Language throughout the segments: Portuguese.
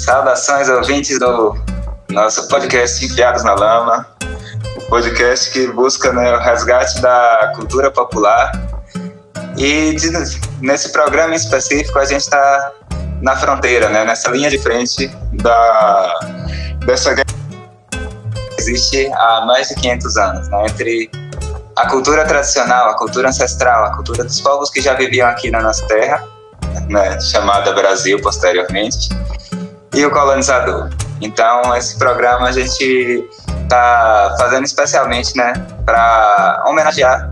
Saudações ouvintes do nosso podcast Enfiados na Lama, o podcast que busca né, o resgate da cultura popular. E de, nesse programa em específico a gente está na fronteira, né, nessa linha de frente da, dessa guerra que existe há mais de 500 anos, né, entre a cultura tradicional, a cultura ancestral, a cultura dos povos que já viviam aqui na nossa terra, né, chamada Brasil posteriormente, e o colonizador. Então, esse programa a gente está fazendo especialmente né, para homenagear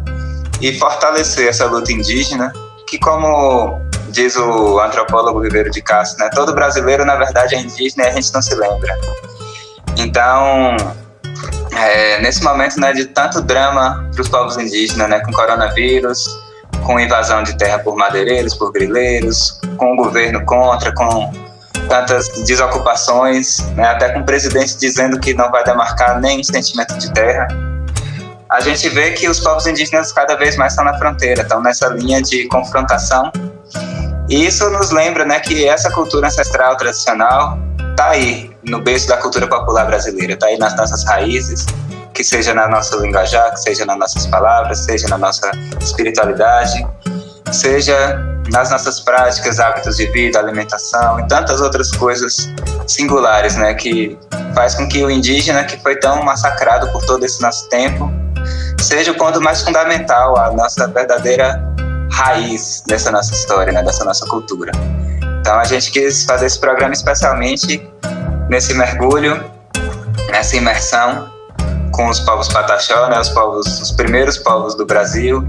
e fortalecer essa luta indígena, que, como diz o antropólogo Ribeiro de Castro, né, todo brasileiro, na verdade, é indígena e a gente não se lembra. Então, é, nesse momento né, de tanto drama para os povos indígenas, né, com coronavírus, com invasão de terra por madeireiros, por grileiros, com o governo contra, com tantas desocupações, né, até com o presidente dizendo que não vai demarcar nem sentimento de terra. A gente vê que os povos indígenas cada vez mais estão na fronteira, estão nessa linha de confrontação. E isso nos lembra né, que essa cultura ancestral tradicional está aí, no berço da cultura popular brasileira, está aí nas nossas raízes, que seja na nossa linguajar, que seja nas nossas palavras, seja na nossa espiritualidade, seja nas nossas práticas, hábitos de vida, alimentação e tantas outras coisas singulares, né, que faz com que o indígena, que foi tão massacrado por todo esse nosso tempo, seja o ponto mais fundamental, a nossa verdadeira raiz dessa nossa história, né, dessa nossa cultura. Então a gente quis fazer esse programa especialmente nesse mergulho, nessa imersão com os povos Pataxó, né, os povos, os primeiros povos do Brasil,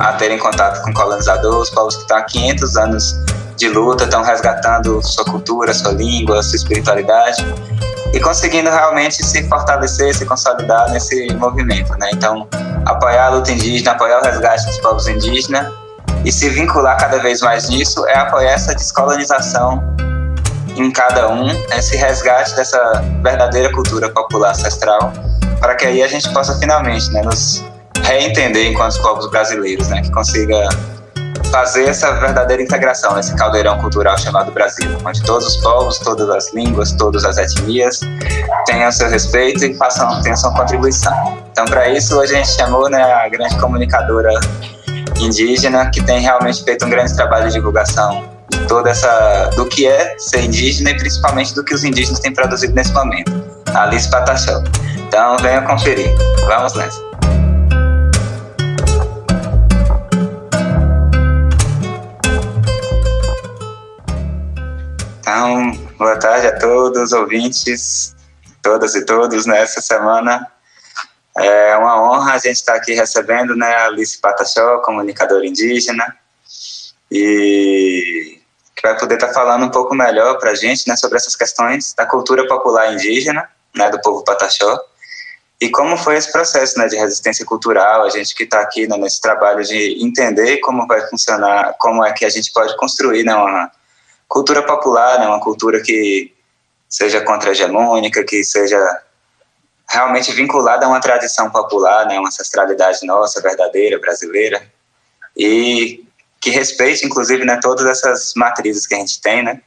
a terem contato com colonizadores, povos que estão há 500 anos de luta, estão resgatando sua cultura, sua língua, sua espiritualidade e conseguindo realmente se fortalecer, se consolidar nesse movimento, né? Então, apoiar a luta indígena, apoiar o resgate dos povos indígenas e se vincular cada vez mais nisso é apoiar essa descolonização em cada um, esse resgate dessa verdadeira cultura popular ancestral, para que aí a gente possa finalmente né, nos reentender enquanto povos brasileiros, né? Que consiga fazer essa verdadeira integração nesse caldeirão cultural chamado Brasil, onde todos os povos, todas as línguas, todas as etnias tenham seu respeito e façam, tenham sua contribuição. Então, para isso, a gente chamou né, a grande comunicadora indígena, que tem realmente feito um grande trabalho de divulgação de toda essa do que é ser indígena e principalmente do que os indígenas têm produzido nesse momento. Alice Patachó. Então, venha conferir. Vamos nessa. Então, boa tarde a todos, ouvintes, todas e todos nessa semana. É uma honra a gente estar aqui recebendo né, a Alice Pataxó, comunicadora indígena, e que vai poder estar falando um pouco melhor para a gente né, sobre essas questões da cultura popular indígena, né, do povo Pataxó, e como foi esse processo né, de resistência cultural, a gente que está aqui né, nesse trabalho de entender como vai funcionar, como é que a gente pode construir né, uma cultura popular, né, uma cultura que seja contra-hegemônica, que seja realmente vinculada a uma tradição popular, né, uma ancestralidade nossa, verdadeira, brasileira, e que respeite, inclusive, né, todas essas matrizes que a gente tem, né.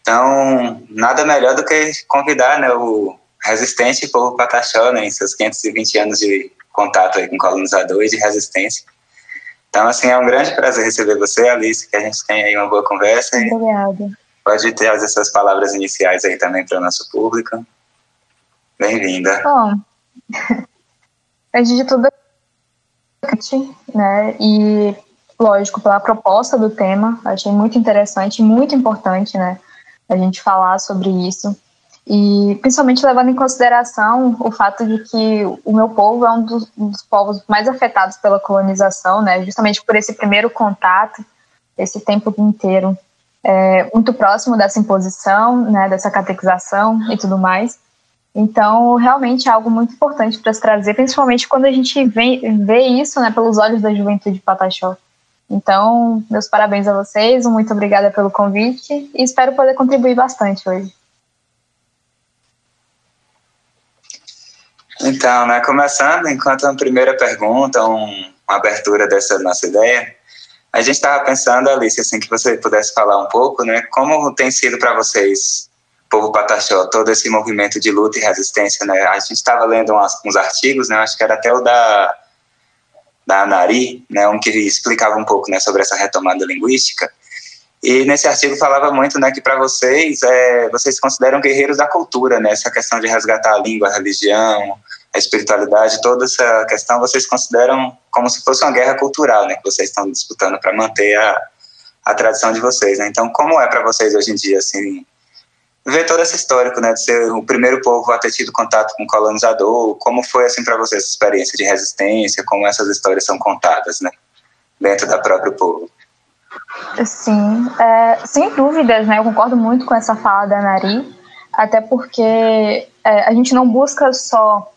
Então, nada melhor do que convidar né, o resistente povo pataxó, né, em seus 520 anos de contato com colonizador e de resistência, então, assim, é um grande prazer receber você, Alice, que a gente tem aí uma boa conversa. Muito obrigada. Pode ter as suas palavras iniciais aí também para o nosso público. Bem-vinda. Bom, antes de tudo, né, e lógico, pela proposta do tema, achei muito interessante, muito importante, né, a gente falar sobre isso. E principalmente levando em consideração o fato de que o meu povo é um dos, um dos, povos mais afetados pela colonização, né? Justamente por esse primeiro contato, esse tempo inteiro, é, muito próximo dessa imposição, né? Dessa catequização e tudo mais. Então, realmente é algo muito importante para se trazer, principalmente quando a gente vê, vê isso, né? Pelos olhos da juventude de Pataxó. Então, meus parabéns a vocês, muito obrigada pelo convite e espero poder contribuir bastante hoje. Então, né, começando, enquanto uma primeira pergunta, um, uma abertura dessa nossa ideia, a gente estava pensando, Alice, assim, que você pudesse falar um pouco, né, como tem sido para vocês povo pataxó, todo esse movimento de luta e resistência, né? A gente estava lendo uns, uns, artigos, né? Acho que era até o da da Anari, né? Um que explicava um pouco, né, sobre essa retomada linguística. E nesse artigo falava muito, né, que para vocês, é, vocês se consideram guerreiros da cultura, né? Essa questão de resgatar a língua, a religião, a espiritualidade, toda essa questão, vocês consideram como se fosse uma guerra cultural, né? Que vocês estão disputando para manter a, a tradição de vocês, né? Então, como é para vocês hoje em dia, assim, ver todo esse histórico, né, de ser o primeiro povo a ter tido contato com o colonizador, como foi assim para vocês essa experiência de resistência, como essas histórias são contadas, né, dentro da próprio povo? Sim, é, sem dúvidas, né, eu concordo muito com essa fala da Nari, até porque é, a gente não busca só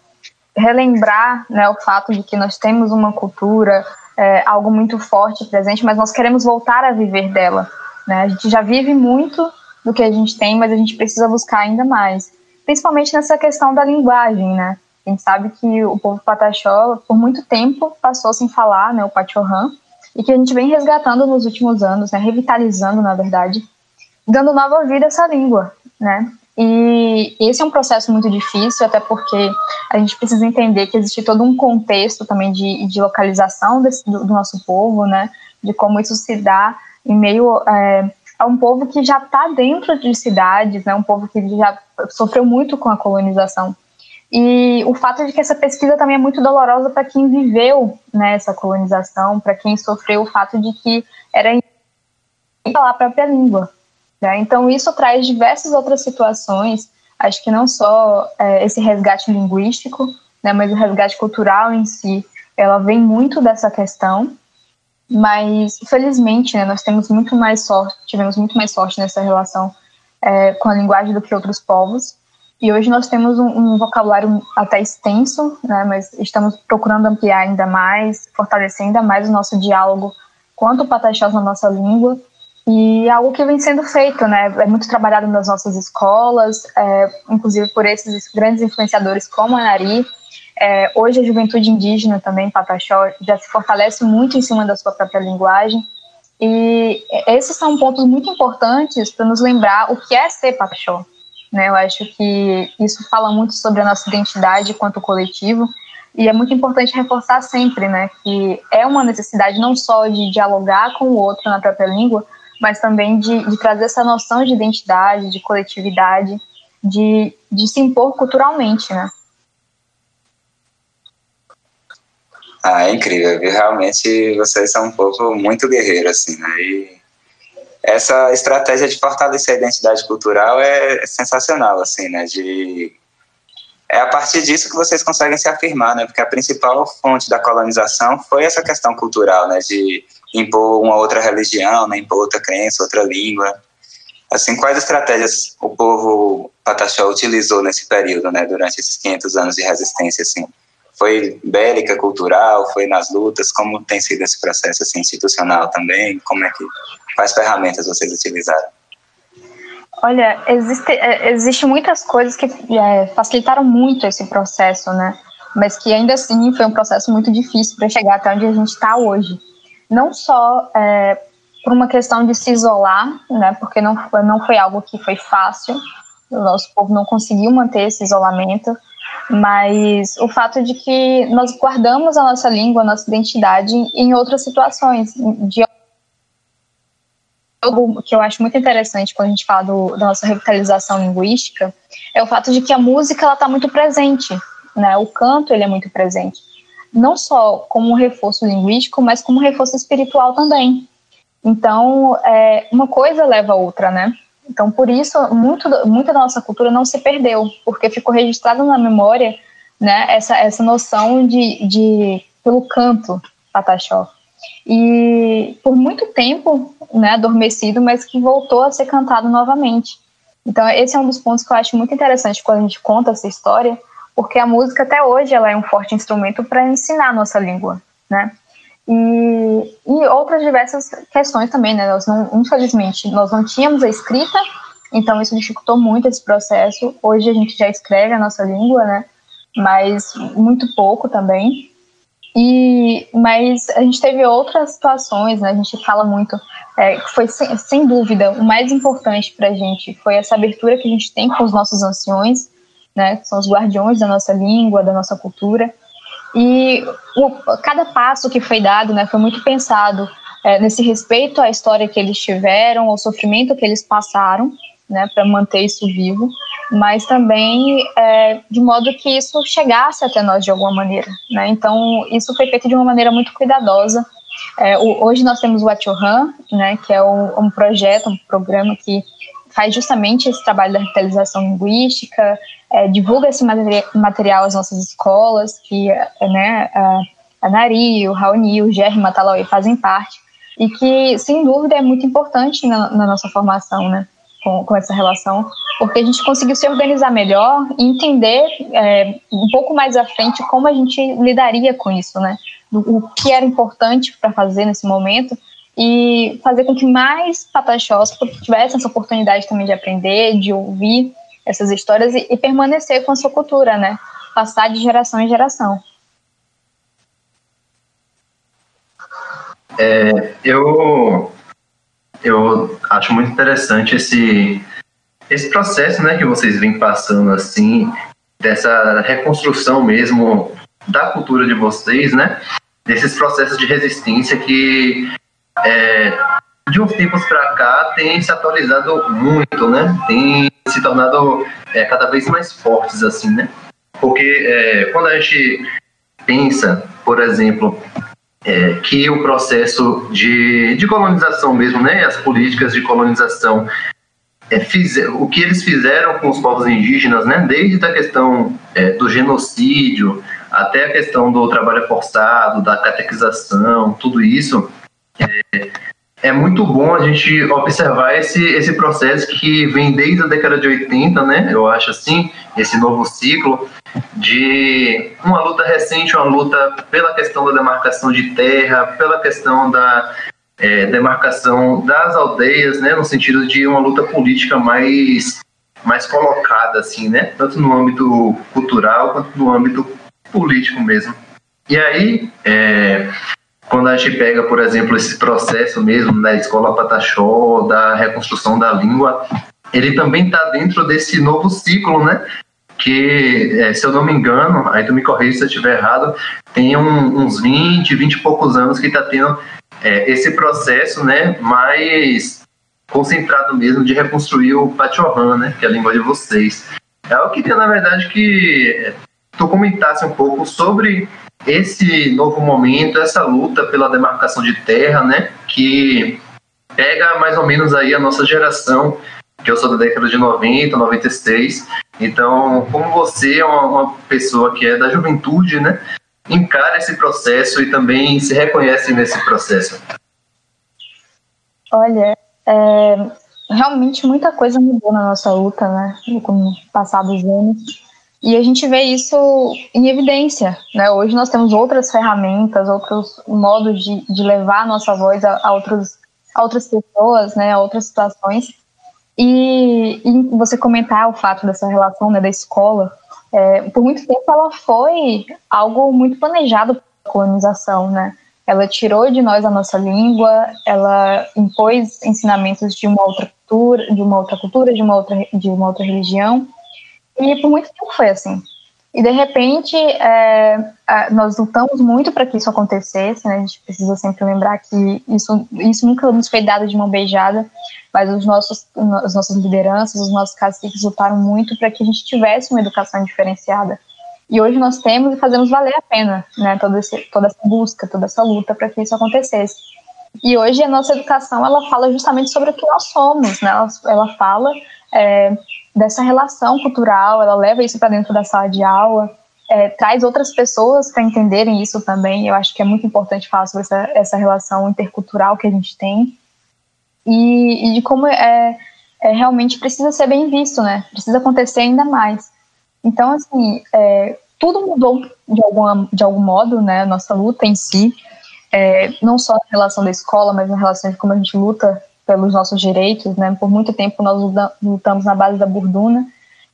relembrar, né, o fato de que nós temos uma cultura, é, algo muito forte presente, mas nós queremos voltar a viver dela, né, a gente já vive muito do que a gente tem, mas a gente precisa buscar ainda mais. Principalmente nessa questão da linguagem, né? A gente sabe que o povo pataxó, por muito tempo, passou sem falar né, o pachorrã, e que a gente vem resgatando nos últimos anos, né, revitalizando, na verdade, dando nova vida a essa língua, né? E esse é um processo muito difícil, até porque a gente precisa entender que existe todo um contexto também de, de localização desse, do, do, nosso povo, né? De como isso se dá em meio é, é um povo que já está dentro de cidades, né, um povo que já sofreu muito com a colonização. E o fato de que essa pesquisa também é muito dolorosa para quem viveu né, essa colonização, para quem sofreu o fato de que era falar a própria língua. Né? Então, isso traz diversas outras situações, acho que não só é, esse resgate linguístico, né, mas o resgate cultural em si, ela vem muito dessa questão. Mas, felizmente, né, nós temos muito mais sorte, tivemos muito mais sorte nessa relação é, com a linguagem do que outros povos. E hoje nós temos um, um, vocabulário até extenso, né, mas estamos procurando ampliar ainda mais, fortalecer ainda mais o nosso diálogo quanto o pataxós na nossa língua. E é algo que vem sendo feito, né, é muito trabalhado nas nossas escolas, é, inclusive por esses grandes influenciadores como a Nari, é, hoje a juventude indígena também, Pataxó, já se fortalece muito em cima da sua própria linguagem. E esses são pontos muito importantes para nos lembrar o que é ser Pataxó. Né? Eu acho que isso fala muito sobre a nossa identidade quanto coletivo. E é muito importante reforçar sempre né, que é uma necessidade não só de dialogar com o outro na própria língua, mas também de, de trazer essa noção de identidade, de coletividade, de, de se impor culturalmente, né? Ah, é incrível? Realmente vocês são um povo muito guerreiro, assim, né? E essa estratégia de fortalecer a identidade cultural é sensacional, assim, né? De... É a partir disso que vocês conseguem se afirmar, né? Porque a principal fonte da colonização foi essa questão cultural, né? De impor uma outra religião, né? impor outra crença, outra língua. Assim, quais estratégias o povo pataxó utilizou nesse período, né? Durante esses 500 anos de resistência, assim? Foi bélica, cultural, foi nas lutas, como tem sido esse processo assim, institucional também, como é que, quais ferramentas vocês utilizaram? Olha, existe, é, existe muitas coisas que é, facilitaram muito esse processo, né? Mas que ainda assim foi um processo muito difícil para chegar até onde a gente está hoje. Não só é, por uma questão de se isolar, né? Porque não, não foi algo que foi fácil. O nosso povo não conseguiu manter esse isolamento mas o fato de que nós guardamos a nossa língua, a nossa identidade em outras situações, de algo que eu acho muito interessante quando a gente fala do, da nossa revitalização linguística é o fato de que a música ela está muito presente, né? O canto ele é muito presente, não só como um reforço linguístico, mas como um reforço espiritual também. Então, é, uma coisa leva a outra, né? Então, por isso, muito, muita da nossa cultura não se perdeu, porque ficou registrada na memória né, essa, essa noção de, de pelo canto pataxó. E por muito tempo né, adormecido, mas que voltou a ser cantado novamente. Então, esse é um dos pontos que eu acho muito interessante quando a gente conta essa história, porque a música até hoje ela é um forte instrumento para ensinar a nossa língua, né? E, e outras diversas questões também, né? Nós não, infelizmente, nós não tínhamos a escrita, então isso dificultou muito esse processo. Hoje a gente já escreve a nossa língua, né? Mas muito pouco também. E, mas a gente teve outras situações, né? A gente fala muito, é, foi sem, sem dúvida o mais importante para a gente foi essa abertura que a gente tem com os nossos anciões, né? Que são os guardiões da nossa língua, da nossa cultura. E o, cada passo que foi dado, né, foi muito pensado é, nesse respeito à história que eles tiveram, ao sofrimento que eles passaram, né, para manter isso vivo, mas também é, de modo que isso chegasse até nós de alguma maneira, né? Então isso foi feito de uma maneira muito cuidadosa. É, o, hoje nós temos o Atiohan, né, que é um, um, projeto, um programa que faz justamente esse trabalho da revitalização linguística, é, divulga esse material às nossas escolas, que é, né, a, a Nari, o Raoni, o Jerry Matalauê fazem parte, e que, sem dúvida, é muito importante na, na nossa formação, né? Com, com, essa relação, porque a gente conseguiu se organizar melhor e entender é, um pouco mais à frente como a gente lidaria com isso, né? O que era importante para fazer nesse momento e fazer com que mais pataxós tivessem essa oportunidade também de aprender, de ouvir essas histórias e, e permanecer com a sua cultura, né? Passar de geração em geração. É, eu, eu acho muito interessante esse, esse processo né, que vocês vêm passando, assim, dessa reconstrução mesmo da cultura de vocês, né? Desses processos de resistência que, é, de uns tempos para cá, tem se atualizado muito, né? Tem se tornado é, cada vez mais fortes, assim, né? Porque é, quando a gente pensa, por exemplo, é, que o processo de, de colonização mesmo, né, as políticas de colonização, é, fiz, o que eles fizeram com os povos indígenas, né, desde a questão é, do genocídio até a questão do trabalho forçado, da catequização, tudo isso, é, é muito bom a gente observar esse, esse processo que vem desde a década de 80, né? Eu acho assim, esse novo ciclo de uma luta recente, uma luta pela questão da demarcação de terra, pela questão da é, demarcação das aldeias, né? No sentido de uma luta política mais mais colocada, assim, né? Tanto no âmbito cultural quanto no âmbito político mesmo. E aí, é, quando a gente pega, por exemplo, esse processo mesmo da escola Pataxó, da reconstrução da língua, ele também está dentro desse novo ciclo, né? Que, é, se eu não me engano, aí tu me corrija se eu estiver errado, tem um, uns 20, 20 e poucos anos que está tendo é, esse processo, né? Mais concentrado mesmo de reconstruir o Patiohan, né? Que é a língua de vocês. É Eu queria, na verdade, que tu comentasse um pouco sobre esse novo momento, essa luta pela demarcação de terra, né, que pega mais ou menos aí a nossa geração, que eu sou da década de 90, 96. Então, como você é uma, uma pessoa que é da juventude, né, encara esse processo e também se reconhece nesse processo? Olha, é, realmente muita coisa mudou na nossa luta, né, com o passar dos anos. E a gente vê isso em evidência. Né? Hoje nós temos outras ferramentas, outros modos de, de levar a nossa voz a, a, outros, a outras pessoas, né? a outras situações. E, e você comentar o fato dessa relação né, da escola, é, por muito tempo ela foi algo muito planejado pela colonização, né? Ela tirou de nós a nossa língua, ela impôs ensinamentos de uma outra cultura, de uma outra cultura, de uma outra, de uma outra religião, e por muito tempo foi assim. E de repente, é, nós lutamos muito para que isso acontecesse, né? A gente precisa sempre lembrar que isso, isso nunca nos foi dado de mão beijada, mas os nossos, as nossas lideranças, os nossos caciques lutaram muito para que a gente tivesse uma educação diferenciada. E hoje nós temos e fazemos valer a pena, né? Toda, esse, toda essa busca, toda essa luta para que isso acontecesse. E hoje a nossa educação ela fala justamente sobre o que nós somos, né? Ela, ela fala é, dessa relação cultural, ela leva isso para dentro da sala de aula, é, traz outras pessoas para entenderem isso também. Eu acho que é muito importante falar sobre essa, essa relação intercultural que a gente tem e, e de como é, é, realmente precisa ser bem visto, né? Precisa acontecer ainda mais. Então, assim, é, tudo mudou de, alguma, de algum modo, né? Nossa luta em si, é, não só na relação da escola, mas na relação de como a gente luta pelos nossos direitos, né? Por muito tempo nós lutamos na base da burduna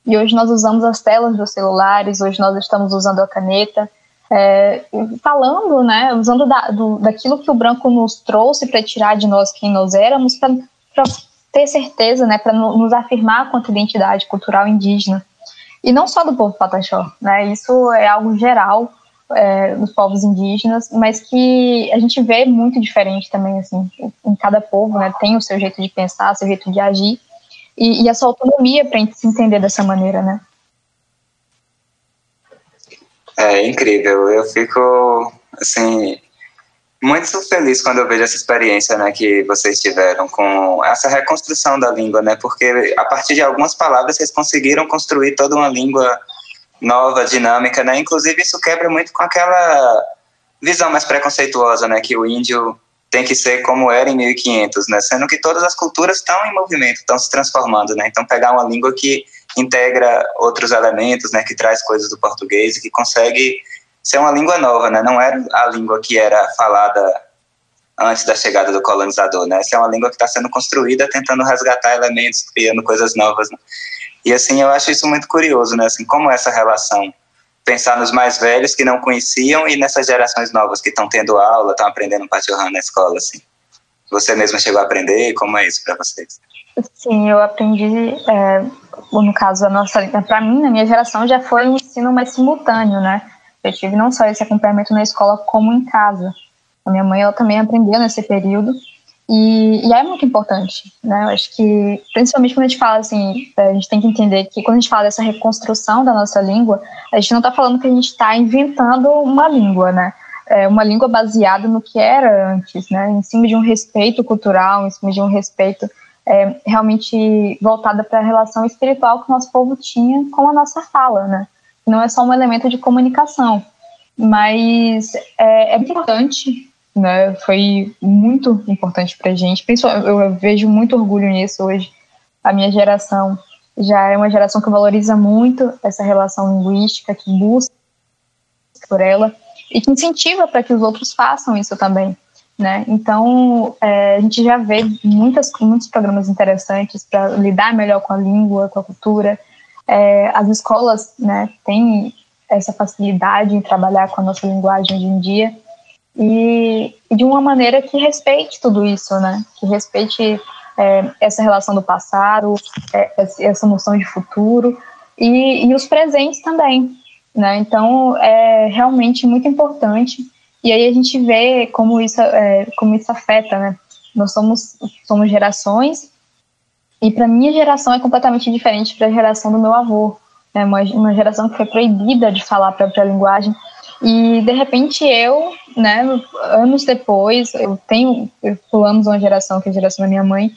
e hoje nós usamos as telas dos celulares, hoje nós estamos usando a caneta. é, falando, né, usando da, do, daquilo que o branco nos trouxe para tirar de nós quem nós éramos, para ter certeza, né, para nos afirmar quanto identidade cultural indígena. E não só do povo pataxó, né, isso é algo geral é, dos povos indígenas, mas que a gente vê muito diferente também, assim, em cada povo, né, tem o seu jeito de pensar, seu jeito de agir, e, e a sua autonomia para se entender dessa maneira, né. É incrível, eu fico, assim, muito feliz quando eu vejo essa experiência né, que vocês tiveram com essa reconstrução da língua, né? Porque a partir de algumas palavras vocês conseguiram construir toda uma língua nova, dinâmica, né? Inclusive isso quebra muito com aquela visão mais preconceituosa, né? Que o índio tem que ser como era em 1500, né? Sendo que todas as culturas estão em movimento, estão se transformando, né? Então pegar uma língua que integra outros elementos, né? Que traz coisas do português e que consegue ser uma língua nova, né? Não era a língua que era falada antes da chegada do colonizador, né? Essa é uma língua que está sendo construída, tentando resgatar elementos, criando coisas novas. Né? E assim, eu acho isso muito curioso, né? Assim, como essa relação pensar nos mais velhos que não conheciam e nessas gerações novas que estão tendo aula, estão aprendendo Pachorran na escola, assim. Você mesma chegou a aprender? Como é isso para vocês? Sim, eu aprendi, é, no caso, a nossa, para mim, na minha geração, já foi um ensino mais simultâneo, né? Eu tive não só esse acompanhamento na escola, como em casa. A minha mãe, ela também aprendeu nesse período. E, e é muito importante, né? Eu acho que, principalmente quando a gente fala assim, a gente tem que entender que quando a gente fala dessa reconstrução da nossa língua, a gente não está falando que a gente está inventando uma língua, né? É uma língua baseada no que era antes, né? Em cima de um respeito cultural, em cima de um respeito é, realmente voltada para a relação espiritual que o nosso povo tinha com a nossa fala, né? não é só um elemento de comunicação, mas é, é importante, né? Foi muito importante para a gente. Eu vejo muito orgulho nisso hoje. A minha geração já é uma geração que valoriza muito essa relação linguística, que busca por ela e que incentiva para que os outros façam isso também. Né? Então, é, a gente já vê muitas, muitos programas interessantes para lidar melhor com a língua, com a cultura, é, as escolas né, têm essa facilidade em trabalhar com a nossa linguagem hoje em dia e, de uma maneira que respeite tudo isso, né? Que respeite é, essa relação do passado, é, essa noção de futuro e, e os presentes também, né? Então é realmente muito importante e aí a gente vê como isso é, como isso afeta, né? Nós somos somos gerações e para minha geração é completamente diferente para a geração do meu avô, né? Uma, uma geração que foi proibida de falar a própria linguagem. E de repente eu, né, anos depois, eu tenho, pulamos uma geração que é a geração da minha mãe,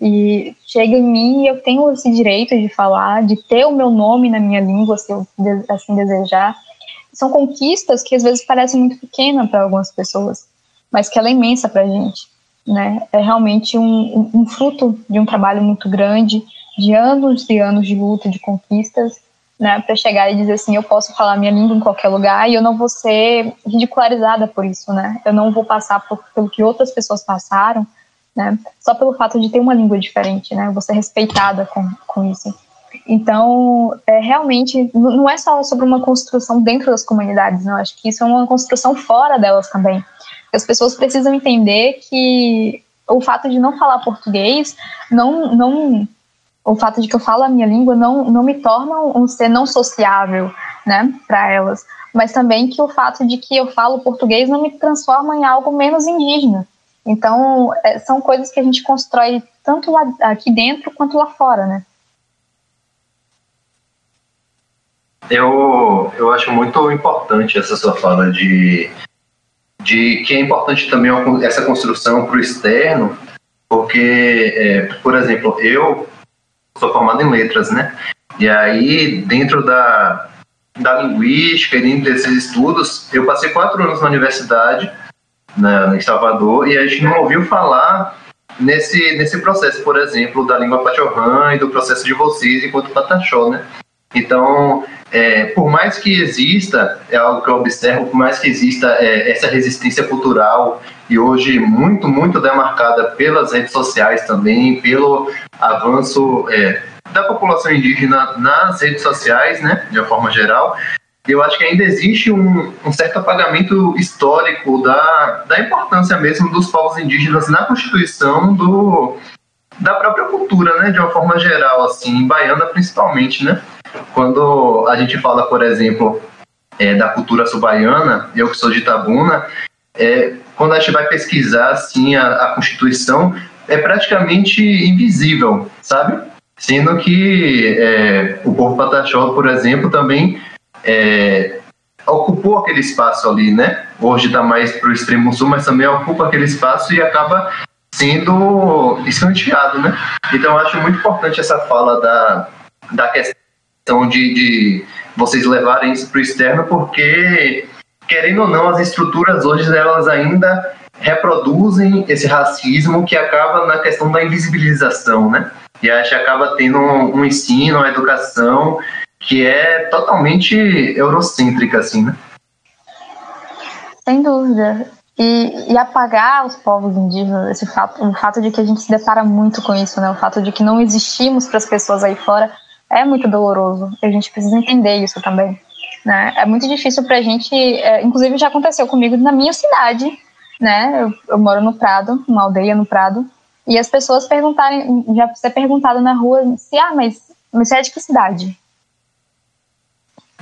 e chega em mim e eu tenho esse direito de falar, de ter o meu nome na minha língua, se eu assim desejar. São conquistas que às vezes parecem muito pequenas para algumas pessoas, mas que ela é imensa para a gente né? É realmente um, um, fruto de um trabalho muito grande, de anos e anos de luta, de conquistas, né? Para chegar e dizer assim, eu posso falar minha língua em qualquer lugar e eu não vou ser ridicularizada por isso, né? Eu não vou passar por, pelo que outras pessoas passaram, né? Só pelo fato de ter uma língua diferente, né? Eu vou ser respeitada com, com isso. Então, é, realmente, não é só sobre uma construção dentro das comunidades, não. Acho que isso é uma construção fora delas também. As pessoas precisam entender que o fato de não falar português não, não o fato de que eu falo a minha língua não, não me torna um ser não sociável, né, para elas, mas também que o fato de que eu falo português não me transforma em algo menos indígena. Então, é, são coisas que a gente constrói tanto lá, aqui dentro quanto lá fora, né? Eu, eu acho muito importante essa sua fala de de que é importante também essa construção para o externo, porque, é, por exemplo, eu sou formado em letras, né? E aí, dentro da, da linguística e dentro desses estudos, eu passei quatro anos na universidade, né, em Salvador, e a gente não ouviu falar nesse, nesse processo, por exemplo, da língua pachorrã e do processo de vocês enquanto pataxó, né? Então, é, por mais que exista, é algo que eu observo, por mais que exista é, essa resistência cultural e hoje muito, muito demarcada pelas redes sociais também, pelo avanço é, da população indígena nas redes sociais, né, de uma forma geral, eu acho que ainda existe um, um, certo apagamento histórico da, da importância mesmo dos povos indígenas na constituição do, da própria cultura, né, de uma forma geral, assim, baiana principalmente, né? Quando a gente fala, por exemplo, é, da cultura subaiana, eu que sou de Itabuna, é, quando a gente vai pesquisar, assim, a, a Constituição, é praticamente invisível, sabe? Sendo que é, o povo pataxó, por exemplo, também é, ocupou aquele espaço ali, né? Hoje está mais para o extremo sul, mas também ocupa aquele espaço e acaba sendo escanteado, né? Então, eu acho muito importante essa fala da, da questão de, de vocês levarem isso para o externo, porque, querendo ou não, as estruturas hoje, elas ainda reproduzem esse racismo que acaba na questão da invisibilização, né? E a gente acaba tendo um, um ensino, uma educação que é totalmente eurocêntrica, assim, né? Sem dúvida. E, e, apagar os povos indígenas, esse fato, o fato de que a gente se depara muito com isso, né? O fato de que não existimos para as pessoas aí fora é muito doloroso. A gente precisa entender isso também. Né? É muito difícil para a gente, é, inclusive já aconteceu comigo na minha cidade, né? Eu, eu, moro no Prado, uma aldeia no Prado, e as pessoas perguntarem, já ser perguntado na rua se, ah, mas, mas você é de que cidade?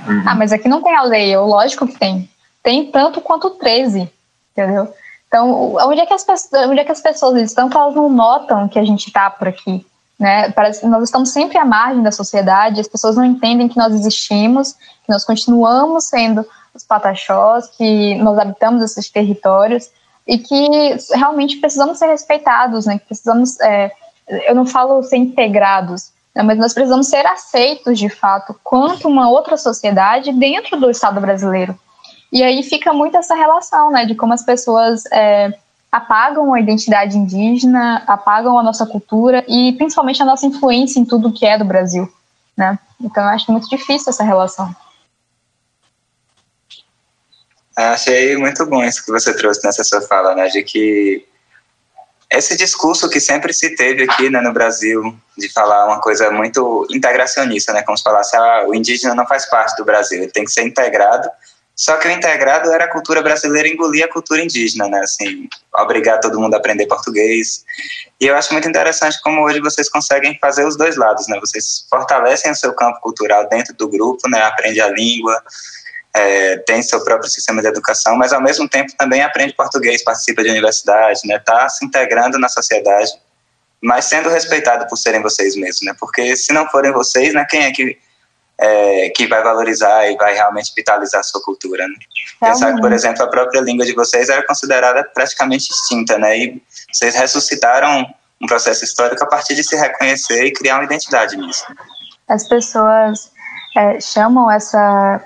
Uhum. Ah, mas aqui não tem aldeia. Lógico que tem. Tem tanto quanto 13, entendeu? Então, onde é que as, pessoas, onde é que as pessoas estão que elas não notam que a gente está por aqui? Né? Parece que nós estamos sempre à margem da sociedade, as pessoas não entendem que nós existimos, que nós continuamos sendo os pataxós, que nós habitamos esses territórios e que realmente precisamos ser respeitados, né? Que precisamos, é, eu não falo ser integrados, né, mas nós precisamos ser aceitos de fato quanto uma outra sociedade dentro do Estado brasileiro. E aí fica muito essa relação, né, de como as pessoas é, apagam a identidade indígena, apagam a nossa cultura e principalmente a nossa influência em tudo que é do Brasil, né? Então eu acho muito difícil essa relação. Achei muito bom isso que você trouxe nessa sua fala, né, de que esse discurso que sempre se teve aqui né, no Brasil, de falar uma coisa muito integracionista, né, como se falasse, ah, o indígena não faz parte do Brasil, ele tem que ser integrado, só que o integrado era a cultura brasileira engolir a cultura indígena, né, assim, obrigar todo mundo a aprender português, e eu acho muito interessante como hoje vocês conseguem fazer os dois lados, né, vocês fortalecem o seu campo cultural dentro do grupo, né, aprende a língua, é, tem seu próprio sistema de educação, mas ao mesmo tempo também aprende português, participa de universidade, né? Está se integrando na sociedade, mas sendo respeitado por serem vocês mesmos, né? Porque se não forem vocês, né? Quem é que é, que vai valorizar e vai realmente vitalizar a sua cultura, né? Pensar que, por exemplo, a própria língua de vocês era considerada praticamente extinta, né? E vocês ressuscitaram um processo histórico a partir de se reconhecer e criar uma identidade nisso. As pessoas é, chamam essa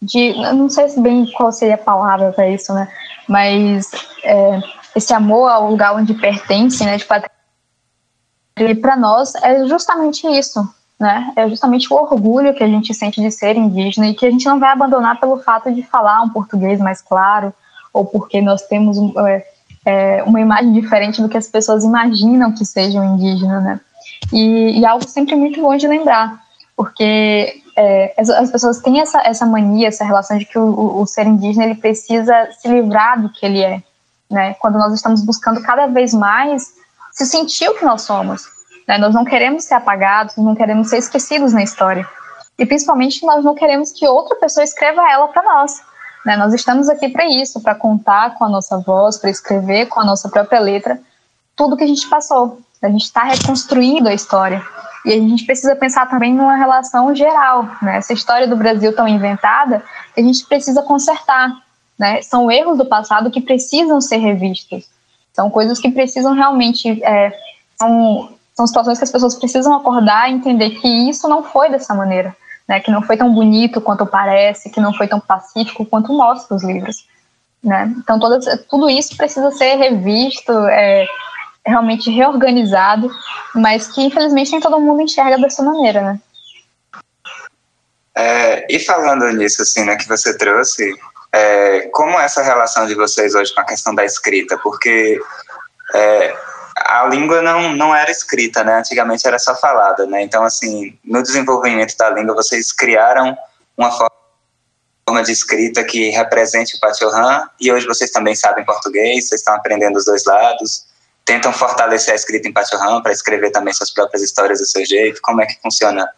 de não sei se bem qual seria a palavra para isso, né? Mas é, esse amor ao lugar onde pertence, né? De para nós é justamente isso, né? É justamente o orgulho que a gente sente de ser indígena e que a gente não vai abandonar pelo fato de falar um português mais claro ou porque nós temos é, é, uma imagem diferente do que as pessoas imaginam que seja um indígena, né? E, e algo sempre muito bom de lembrar, porque é, as, as, pessoas têm essa, essa mania, essa relação de que o, o, o, ser indígena ele precisa se livrar do que ele é, né? Quando nós estamos buscando cada vez mais se sentir o que nós somos, né? Nós não queremos ser apagados, não queremos ser esquecidos na história e principalmente nós não queremos que outra pessoa escreva ela para nós. Né? Nós estamos aqui para isso, para contar com a nossa voz, para escrever com a nossa própria letra tudo que a gente passou. A gente está reconstruindo a história. E a gente precisa pensar também numa relação geral, né? Essa história do Brasil tão inventada, a gente precisa consertar, né? São erros do passado que precisam ser revistos. São coisas que precisam realmente é, são, são situações que as pessoas precisam acordar e entender que isso não foi dessa maneira, né? Que não foi tão bonito quanto parece, que não foi tão pacífico quanto mostra os livros, né? Então todas, tudo isso precisa ser revisto, é, realmente reorganizado, mas que infelizmente nem todo mundo enxerga dessa maneira, né? É, e falando nisso, assim, né, que você trouxe, é, como é essa relação de vocês hoje com a questão da escrita? Porque é, a língua não, não era escrita, né? Antigamente era só falada, né? Então, assim, no desenvolvimento da língua, vocês criaram uma forma de escrita que represente o Pachorran, e hoje vocês também sabem português, vocês estão aprendendo os dois lados, tentam fortalecer a escrita em Pachorran para escrever também suas próprias histórias do seu jeito, como é que funciona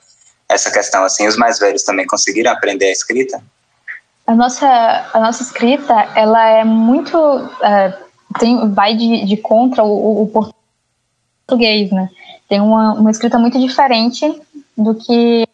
essa questão, assim, os mais velhos também conseguiram aprender a escrita? A nossa, a nossa escrita, ela é muito, é, tem, vai de, de contra o, o português, né, tem uma, uma escrita muito diferente do que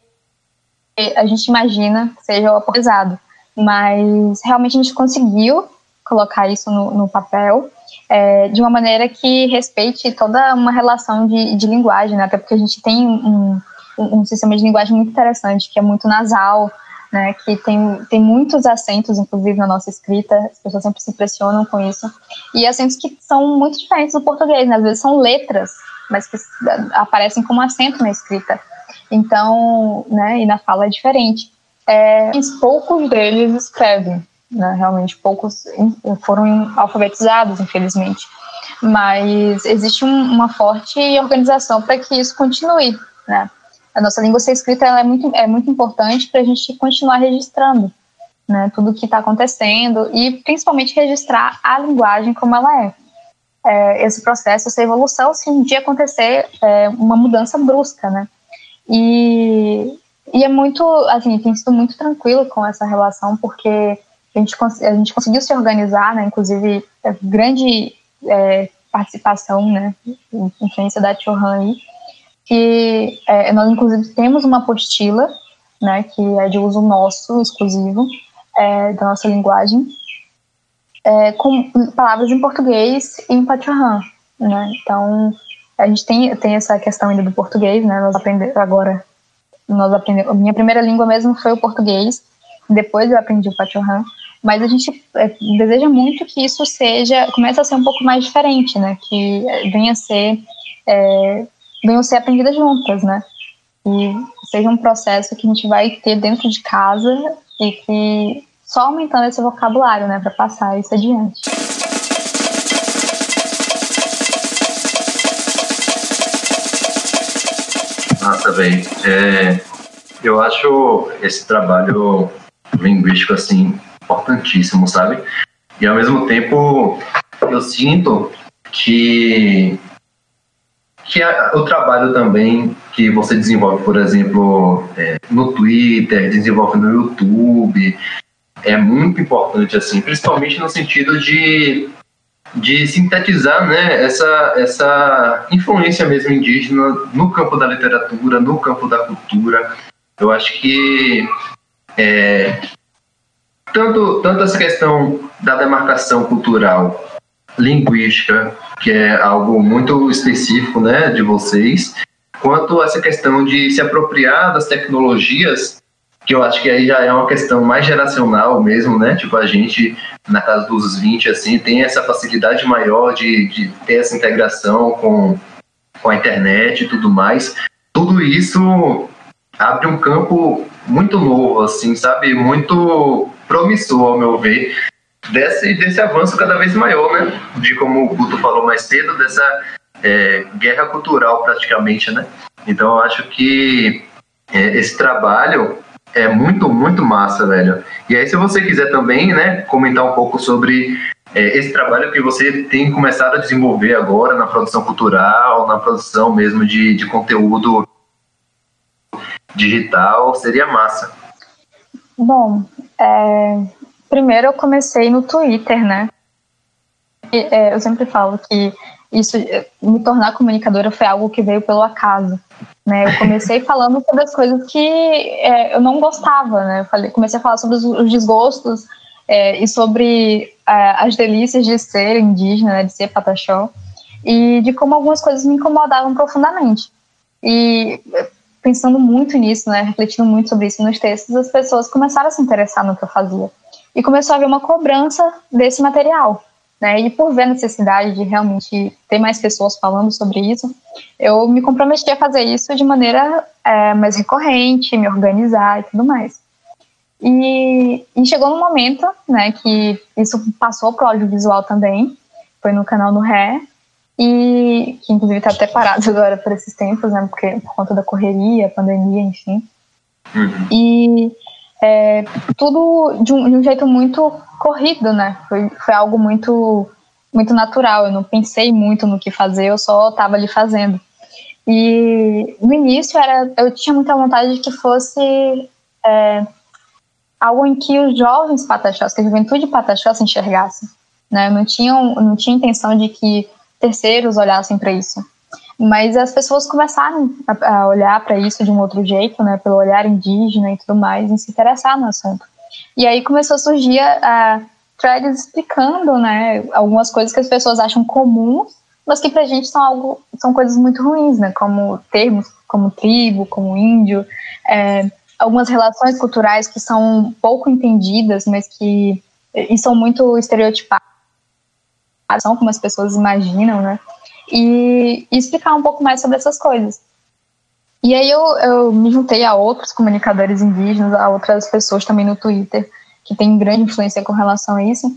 a gente imagina que seja o aportuguesado. Mas realmente a gente conseguiu colocar isso no, no papel é, de uma maneira que respeite toda uma relação de, de linguagem, né? até porque a gente tem um, um, sistema de linguagem muito interessante, que é muito nasal, né, que tem, tem muitos acentos, inclusive, na nossa escrita, as pessoas sempre se impressionam com isso, e acentos que são muito diferentes do português, né? às vezes são letras, mas que aparecem como acento na escrita. Então, né, e na fala é diferente. É, poucos deles escrevem, né, realmente poucos foram alfabetizados, infelizmente. Mas existe um, uma forte organização para que isso continue, né. A nossa língua ser escrita é, muito, é muito importante para a gente continuar registrando né, tudo o que está acontecendo e principalmente registrar a linguagem como ela é. é. esse processo, essa evolução, se um dia acontecer é, uma mudança brusca, né? E, e é muito, assim, tem sido muito tranquilo com essa relação, porque a gente, a gente conseguiu se organizar, né? Inclusive, é, grande é, participação, né? Influência da Chohan aí, que é, nós, inclusive, temos uma apostila, né? Que é de uso nosso, exclusivo, é, da nossa linguagem, é, com palavras em português e em Pachorran, né? Então, a gente tem, tem essa questão ainda do português, né? Nós aprendemos agora, nós aprendemos, minha primeira língua mesmo foi o português, depois eu aprendi o Pachorran, mas a gente é, deseja muito que isso seja, comece a ser um pouco mais diferente, né? Que venha a ser, é, venham ser aprendidas juntas, né? E seja um processo que a gente vai ter dentro de casa e que só aumentando esse vocabulário, né, para passar isso adiante. Massa, velho. É, eu acho esse trabalho linguístico, assim, importantíssimo, sabe? E ao mesmo tempo, eu sinto que que a, o trabalho também que você desenvolve, por exemplo, é, no Twitter, desenvolve no YouTube, é muito importante, assim, principalmente no sentido de de sintetizar né, essa, essa influência mesmo indígena no campo da literatura, no campo da cultura. Eu acho que é, tanto, tanto essa questão da demarcação cultural, linguística, que é algo muito específico né, de vocês, quanto essa questão de se apropriar das tecnologias que eu acho que aí já é uma questão mais geracional mesmo, né? Tipo, a gente, na casa dos 20, assim, tem essa facilidade maior de, de ter essa integração com, com a internet e tudo mais. Tudo isso abre um campo muito novo, assim, sabe? Muito promissor, ao meu ver, desse, desse avanço cada vez maior, né? De como o Guto falou mais cedo, dessa é, guerra cultural, praticamente, né? Então, eu acho que é, esse trabalho é muito, muito massa, velho. E aí, se você quiser também, né, comentar um pouco sobre é, esse trabalho que você tem começado a desenvolver agora na produção cultural, na produção mesmo de, de conteúdo digital, seria massa. Bom, é, primeiro eu comecei no Twitter, né? E, é, eu sempre falo que isso, me tornar comunicadora foi algo que veio pelo acaso. Né? Eu comecei falando sobre as coisas que é, eu não gostava, né? Eu falei, comecei a falar sobre os, os desgostos é, e sobre é, as delícias de ser indígena, né? de ser pataxó, e de como algumas coisas me incomodavam profundamente. E pensando muito nisso, né? refletindo muito sobre isso nos textos, as pessoas começaram a se interessar no que eu fazia. E começou a haver uma cobrança desse material. Né? E por ver a necessidade de realmente ter mais pessoas falando sobre isso, eu me comprometi a fazer isso de maneira é, mais recorrente, me organizar e tudo mais. E, e chegou no momento, né, que isso passou para o audiovisual também, foi no canal no Ré, e que inclusive está até parado agora por esses tempos, né, porque por conta da correria, pandemia, enfim. Uhum. E é, tudo de um, de um, jeito muito corrido, né? Foi, foi algo muito, muito natural. Eu não pensei muito no que fazer, eu só estava ali fazendo. E no início era, eu tinha muita vontade de que fosse é, algo em que os jovens pataxós, que a juventude pataxó se enxergasse. Né? Eu não tinha, não tinha intenção de que terceiros olhassem para isso. Mas as pessoas começaram a, olhar para isso de um outro jeito, né, pelo olhar indígena e tudo mais, e se interessar no assunto. E aí começou a surgir a, threads explicando, né, algumas coisas que as pessoas acham comuns, mas que para a gente são algo, são coisas muito ruins, né, como termos como tribo, como índio, é, algumas relações culturais que são pouco entendidas, mas que e são muito estereotipadas, são como as pessoas imaginam, né? E, explicar um pouco mais sobre essas coisas. E aí eu, eu me juntei a outros comunicadores indígenas, a outras pessoas também no Twitter, que têm grande influência com relação a isso,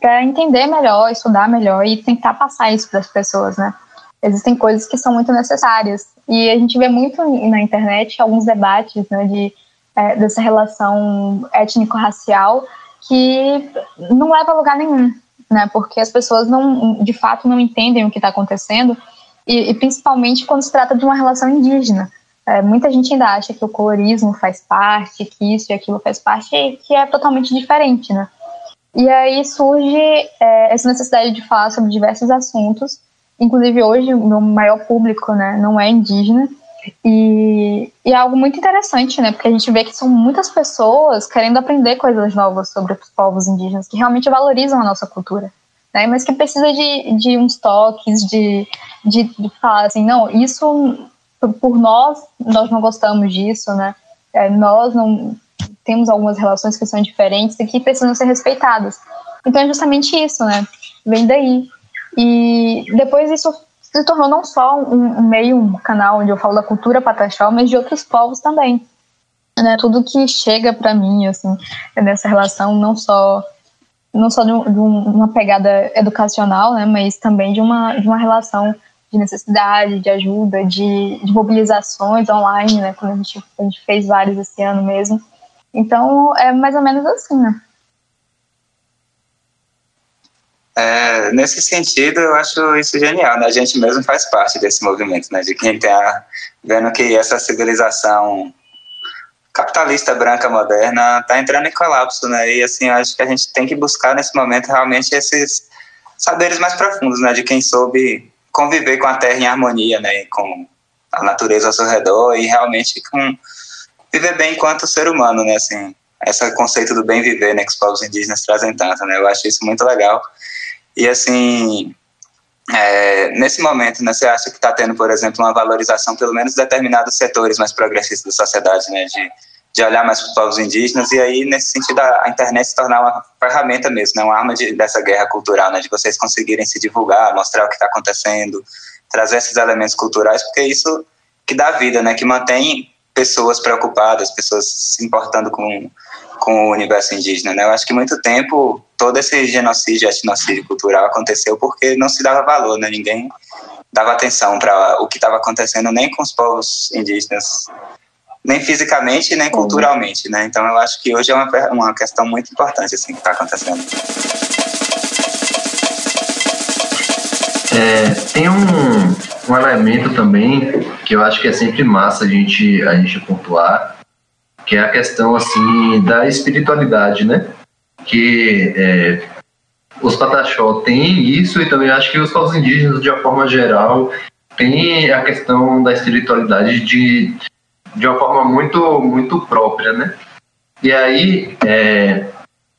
para entender melhor, estudar melhor e tentar passar isso para as pessoas, né? Existem coisas que são muito necessárias. E a gente vê muito na internet alguns debates né, de, é, dessa relação étnico-racial que não leva a lugar nenhum né? Porque as pessoas não, de fato, não entendem o que está acontecendo e, e, principalmente quando se trata de uma relação indígena. É, muita gente ainda acha que o colorismo faz parte, que isso e aquilo faz parte, e que é totalmente diferente, né? E aí surge é, essa necessidade de falar sobre diversos assuntos. Inclusive hoje o meu maior público, né, não é indígena, e, e, é algo muito interessante, né? Porque a gente vê que são muitas pessoas querendo aprender coisas novas sobre os povos indígenas, que realmente valorizam a nossa cultura, né? Mas que precisa de, de uns toques, de, de, de falar assim, não, isso por nós, nós não gostamos disso, né? É, nós não temos algumas relações que são diferentes e que precisam ser respeitadas. Então é justamente isso, né? Vem daí. E depois isso se tornou não só um, um, meio, um canal onde eu falo da cultura pataxó, mas de outros povos também. Né? Tudo que chega para mim, assim, nessa relação, não só não só de, um, de, uma pegada educacional, né, mas também de uma, de uma relação de necessidade, de ajuda, de, de mobilizações online, né, quando a gente, a gente fez vários esse ano mesmo. Então, é mais ou menos assim, né. É, nesse sentido, eu acho isso genial, né? A gente mesmo faz parte desse movimento, né? De quem está vendo que essa civilização capitalista branca moderna está entrando em colapso, né? E assim, eu acho que a gente tem que buscar nesse momento realmente esses saberes mais profundos, né? De quem soube conviver com a terra em harmonia, né? com a natureza ao seu redor e realmente com viver bem enquanto ser humano, né? Assim, esse conceito do bem viver, né? Que os povos indígenas trazem tanto, né? Eu acho isso muito legal. E assim, é, nesse momento, né, você acha que está tendo, por exemplo, uma valorização, pelo menos de determinados setores mais progressistas da sociedade, né, de, de olhar mais para os povos indígenas, e aí, nesse sentido, a, internet se tornar uma ferramenta mesmo, né, uma arma de, dessa guerra cultural, né, de vocês conseguirem se divulgar, mostrar o que está acontecendo, trazer esses elementos culturais, porque isso que dá vida, né, que mantém pessoas preocupadas, pessoas se importando com com o universo indígena. Né? Eu acho que muito tempo todo esse genocídio, etnocídio cultural aconteceu porque não se dava valor, né? ninguém dava atenção para o que estava acontecendo nem com os povos indígenas, nem fisicamente nem culturalmente. Né? Então eu acho que hoje é uma, uma questão muito importante assim, que está acontecendo. É, tem um, um elemento também que eu acho que é sempre massa a gente, a gente pontuar, que é a questão assim da espiritualidade, né? Que é, os Pataxó têm isso e também acho que os povos indígenas, de uma forma geral, têm a questão da espiritualidade de, de uma forma muito, muito própria, né? E aí, é,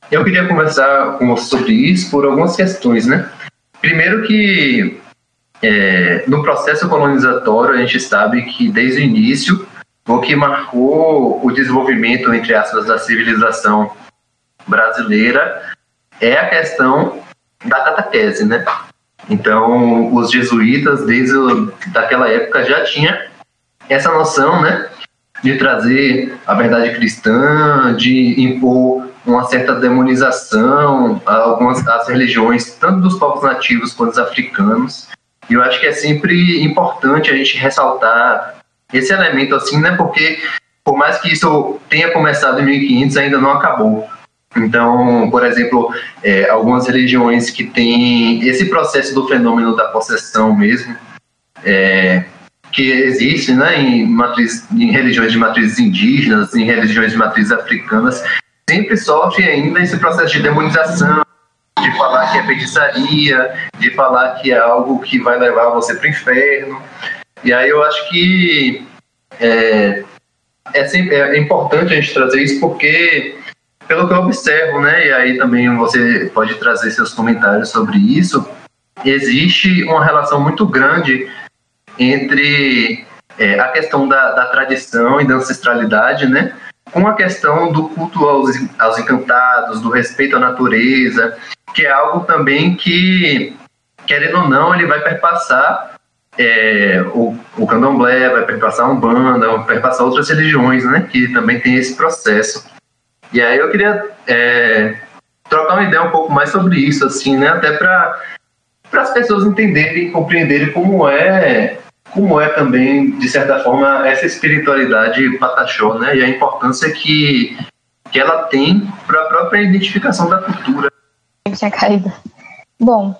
eu queria conversar com você sobre isso por algumas questões, né? Primeiro que é, no processo colonizatório a gente sabe que desde o início o que marcou o desenvolvimento, entre aspas, da civilização brasileira é a questão da catequese, né? Então, os jesuítas, desde daquela época, já tinha essa noção, né? De trazer a verdade cristã, de impor uma certa demonização a algumas as religiões, tanto dos povos nativos quanto dos africanos. E eu acho que é sempre importante a gente ressaltar esse elemento assim, né? Porque por mais que isso tenha começado em 1500, ainda não acabou. Então, por exemplo, é, algumas religiões que têm esse processo do fenômeno da possessão mesmo, é, que existe né, em, matriz, em religiões de matrizes indígenas, em religiões de matrizes africanas, sempre sofre ainda esse processo de demonização, de falar que é feitiçaria, de falar que é algo que vai levar você para o inferno. E aí eu acho que é, é, sempre, é importante a gente trazer isso porque, pelo que eu observo, né, e aí também você pode trazer seus comentários sobre isso, existe uma relação muito grande entre é, a questão da, da, tradição e da ancestralidade, né, com a questão do culto aos, aos encantados, do respeito à natureza, que é algo também que, querendo ou não, ele vai perpassar é, o, o candomblé, vai perpassar a Umbanda, vai perpassar outras religiões, né, que também tem esse processo. E aí eu queria é, trocar uma ideia um pouco mais sobre isso, assim, né, até para as pessoas entenderem e compreenderem como é como é também, de certa forma, essa espiritualidade pataxó, né, e a importância que, que ela tem para a própria identificação da cultura. Eu tinha caído. Bom,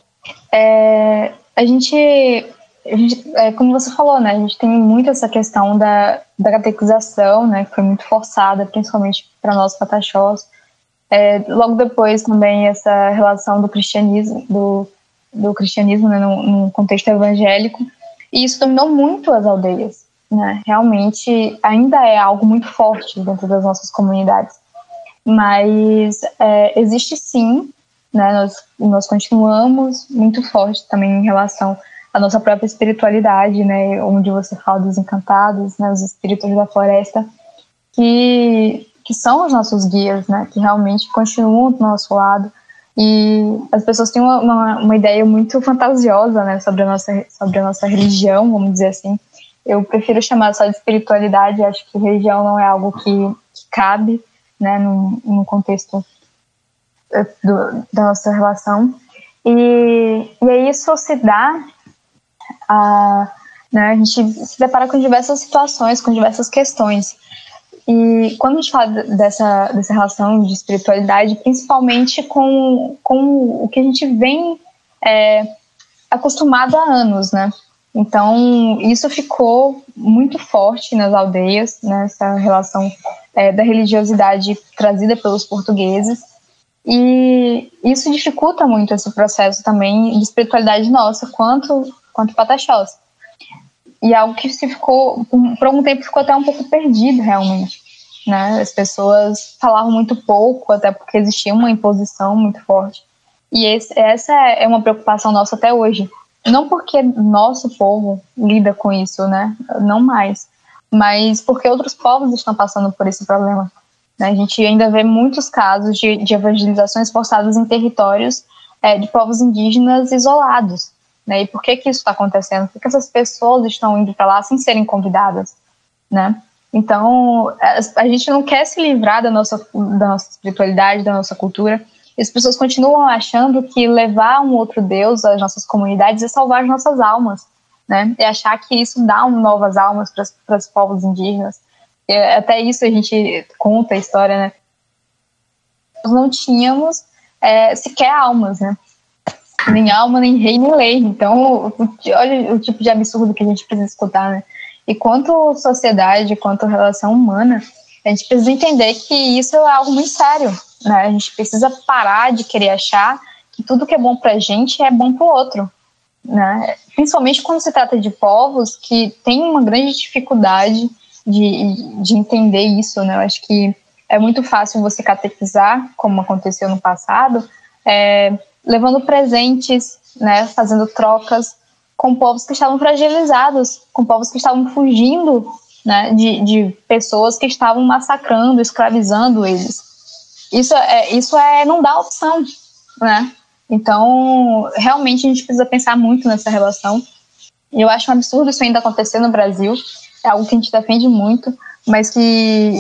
é, a gente gente, é, como você falou, né, a gente tem muito essa questão da, da catequização, né, que foi muito forçada, principalmente para nós pataxós. É, logo depois também essa relação do cristianismo, do, do cristianismo né, no, no contexto evangélico, e isso dominou muito as aldeias. Né? Realmente ainda é algo muito forte dentro das nossas comunidades. Mas é, existe sim, né, nós, nós continuamos muito forte também em relação a nossa própria espiritualidade, né, onde você fala dos encantados, né, os espíritos da floresta, que, que são os nossos guias, né, que realmente continuam do nosso lado. E as pessoas têm uma, uma, uma ideia muito fantasiosa, né, sobre a nossa sobre a nossa religião, vamos dizer assim. Eu prefiro chamar só de espiritualidade. Acho que religião não é algo que, que cabe, né, no, no contexto eh, do, da nossa relação. E, e aí isso se dá a, né, a gente se depara com diversas situações, com diversas questões. E quando a gente fala dessa, dessa relação de espiritualidade, principalmente com, com o que a gente vem é, acostumado há anos, né? Então, isso ficou muito forte nas aldeias, né, essa relação é, da religiosidade trazida pelos portugueses. E isso dificulta muito esse processo também de espiritualidade nossa, quanto quanto Pataxós. E é algo que se ficou, por algum tempo ficou até um pouco perdido realmente. Né? As pessoas falavam muito pouco, até porque existia uma imposição muito forte. E esse, essa é uma preocupação nossa até hoje. Não porque nosso povo lida com isso, né? Não mais. Mas porque outros povos estão passando por esse problema. Né? A gente ainda vê muitos casos de, de evangelizações forçadas em territórios é, de povos indígenas isolados. Né? E por que que isso está acontecendo? Por que essas pessoas estão indo para lá sem serem convidadas, né? Então, a, gente não quer se livrar da nossa, da nossa espiritualidade, da nossa cultura. E as pessoas continuam achando que levar um outro Deus às nossas comunidades é salvar as nossas almas, né? E achar que isso dá um, novas almas para os povos indígenas. E até isso a gente conta a história, né? Nós não tínhamos é, sequer almas, né? Nem alma, nem rei, nem lei. Então, olha o tipo de absurdo que a gente precisa escutar, né? E quanto sociedade, quanto relação humana, a gente precisa entender que isso é algo muito sério, né? A gente precisa parar de querer achar que tudo que é bom pra gente é bom pro outro, né? Principalmente quando se trata de povos que têm uma grande dificuldade de, de entender isso, né? Eu acho que é muito fácil você catequizar, como aconteceu no passado, é, levando presentes, né, fazendo trocas com povos que estavam fragilizados, com povos que estavam fugindo né, de, de pessoas que estavam massacrando, escravizando eles. Isso é, isso é não dá opção, né? Então, realmente a gente precisa pensar muito nessa relação. Eu acho um absurdo isso ainda acontecer no Brasil. É algo que a gente defende muito, mas que,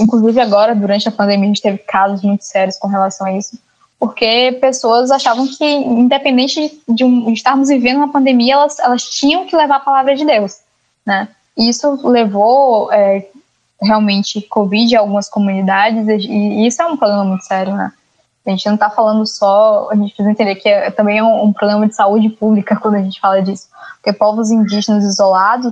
inclusive agora, durante a pandemia, a gente teve casos muito sérios com relação a isso porque pessoas achavam que, independente de, um, de estarmos vivendo uma pandemia, elas, elas tinham que levar a palavra de Deus, né? E isso levou é, realmente Covid em algumas comunidades, e, isso é um problema muito sério, né? A gente não está falando só, a gente precisa entender que é, também é um, um, problema de saúde pública quando a gente fala disso, porque povos indígenas isolados.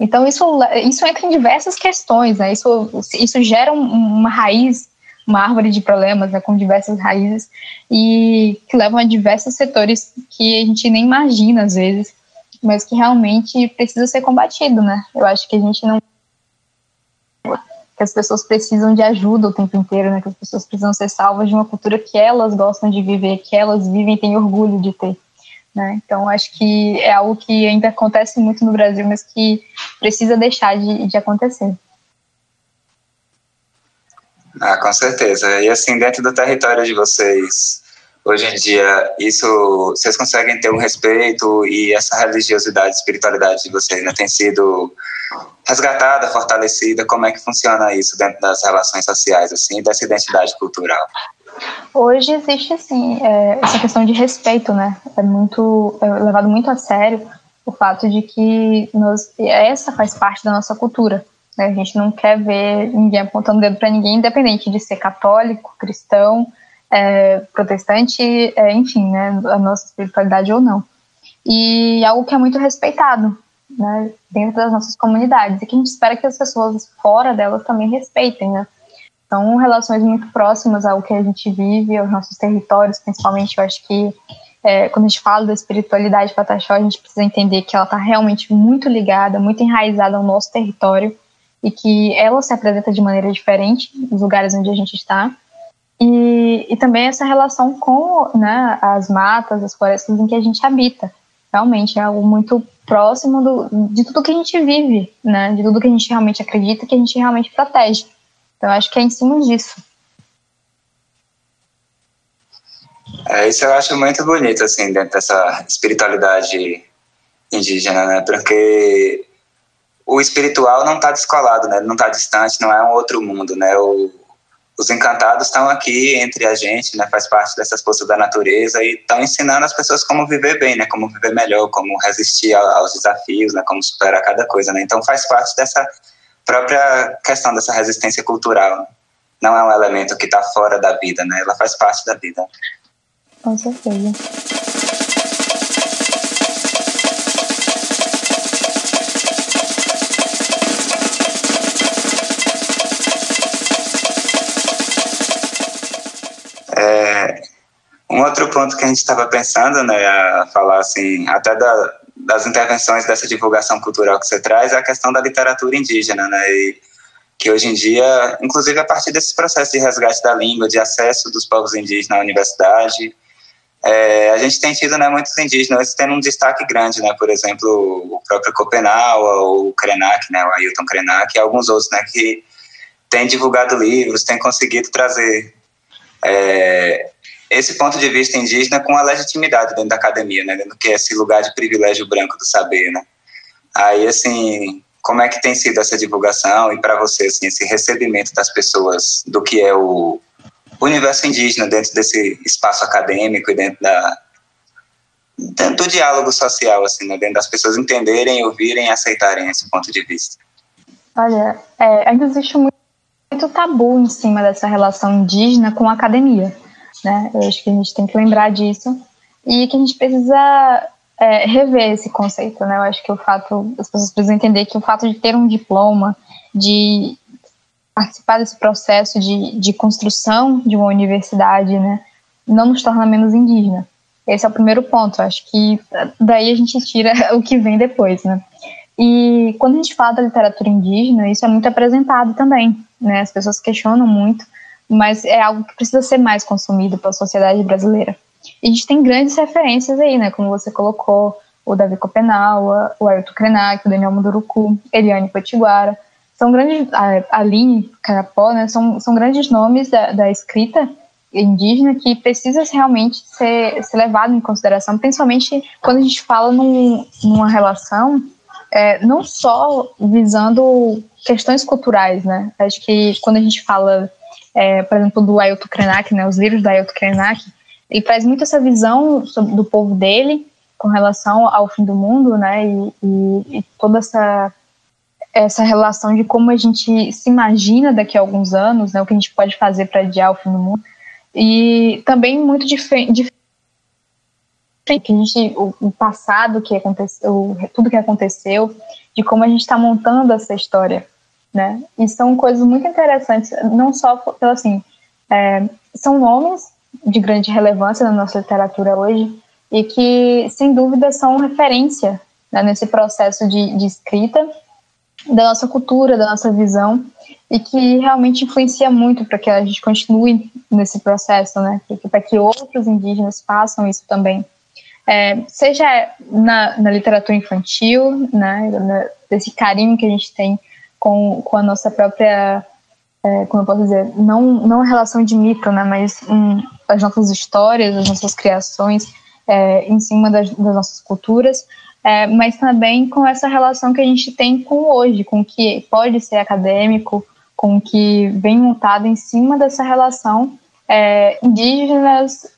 Então, isso, isso entra em diversas questões, né? Isso, isso gera um, uma raiz, uma árvore de problemas, né, com diversas raízes, e que levam a diversos setores que a gente nem imagina, às vezes, mas que realmente precisa ser combatido, né? Eu acho que a gente não que as pessoas precisam de ajuda o tempo inteiro, né? Que as pessoas precisam ser salvas de uma cultura que elas gostam de viver, que elas vivem e têm orgulho de ter. Né? Então, acho que é algo que ainda acontece muito no Brasil, mas que precisa deixar de, de acontecer. Ah, com certeza. E assim, dentro do território de vocês, hoje em dia, isso, vocês conseguem ter um respeito e essa religiosidade, espiritualidade de vocês, né, tem sido resgatada, fortalecida? Como é que funciona isso dentro das relações sociais, assim, dessa identidade cultural? Hoje existe, sim, é, essa questão de respeito, né? É muito é levado muito a sério o fato de que nós, essa faz parte da nossa cultura. Né? A gente não quer ver ninguém apontando o dedo para ninguém, independente de ser católico, cristão, é, protestante, é, enfim, né? A nossa espiritualidade ou não. E algo que é muito respeitado, né, dentro das nossas comunidades e que a gente espera que as pessoas fora delas também respeitem, né? São relações muito próximas ao que a gente vive, aos nossos territórios, principalmente. Eu acho que é, quando a gente fala da espiritualidade pataxó, a gente precisa entender que ela está realmente muito ligada, muito enraizada ao nosso território e que ela se apresenta de maneira diferente nos lugares onde a gente está. E, e também essa relação com né, as matas, as florestas em que a gente habita. Realmente é algo muito próximo do, de tudo que a gente vive, né? De tudo que a gente realmente acredita, que a gente realmente protege. Então, acho que é em cima disso. É, isso eu acho muito bonito, assim, dentro dessa espiritualidade indígena, né? Porque o espiritual não está descolado, né? Não está distante, não é um outro mundo, né? O, os encantados estão aqui entre a gente, né? Faz parte dessas forças da natureza e estão ensinando as pessoas como viver bem, né? Como viver melhor, como resistir aos desafios, né? Como superar cada coisa, né? Então faz parte dessa própria questão dessa resistência cultural. Não é um elemento que está fora da vida, né? Ela faz parte da vida. Com certeza. Um outro ponto que a gente estava pensando, né, a falar assim, até da, das intervenções dessa divulgação cultural que você traz, é a questão da literatura indígena, né, e que hoje em dia, inclusive a partir desses processos de resgate da língua, de acesso dos povos indígenas à universidade, é, a gente tem tido né, muitos indígenas tendo um destaque grande, né, por exemplo, o próprio Copenau, o Krenak, né, o Ailton Krenak, e alguns outros né, que têm divulgado livros, têm conseguido trazer é, esse ponto de vista indígena com a legitimidade dentro da academia, né, dentro que é esse lugar de privilégio branco do saber, né. Aí, assim, como é que tem sido essa divulgação e para você, assim, esse recebimento das pessoas do que é o universo indígena dentro desse espaço acadêmico e dentro da dentro do diálogo social, assim, né, dentro das pessoas entenderem, ouvirem aceitarem esse ponto de vista. Olha, é, ainda existe muito, muito tabu em cima dessa relação indígena com a academia, né? Eu acho que a gente tem que lembrar disso e que a gente precisa é, rever esse conceito, né? Eu acho que o fato, as pessoas precisam entender que o fato de ter um diploma, de participar desse processo de, de construção de uma universidade, né, não nos torna menos indígena. Esse é o primeiro ponto. Acho que daí a gente tira o que vem depois, né? E quando a gente fala da literatura indígena, isso é muito apresentado também, né? As pessoas questionam muito, mas é algo que precisa ser mais consumido pela sociedade brasileira. E a gente tem grandes referências aí, né? Como você colocou, o Davi Copenaua, o Ailton Krenak, o Daniel Munduruku, Eliane Potiguara, são grandes, a Aline Carapó, né, são, são grandes nomes da, da escrita indígena que precisa realmente ser, ser levado em consideração, principalmente quando a gente fala num, numa relação é, não só visando questões culturais, né? Acho que quando a gente fala, é, por exemplo, do Ailton Krenak, né, os livros do Ailton Krenak, ele traz muito essa visão sobre, do povo dele com relação ao fim do mundo, né? E, e, e toda essa essa relação de como a gente se imagina daqui a alguns anos, né, o que a gente pode fazer para adiar o fim do mundo, e também muito diferente que a gente, o, passado que aconteceu, tudo que aconteceu, de como a gente está montando essa história, né? E são coisas muito interessantes, não só pelo assim, é, são nomes de grande relevância na nossa literatura hoje e que, sem dúvida, são referência né, nesse processo de, de escrita da nossa cultura, da nossa visão e que realmente influencia muito para que a gente continue nesse processo, né? Para que outros indígenas façam isso também. É, seja na, na, literatura infantil, né, desse carinho que a gente tem com, com a nossa própria, é, como eu posso dizer, não, não relação de mito, né, mas as nossas histórias, as nossas criações é, em cima das, das nossas culturas, é, mas também com essa relação que a gente tem com hoje, com o que pode ser acadêmico, com o que vem montado em cima dessa relação é, indígenas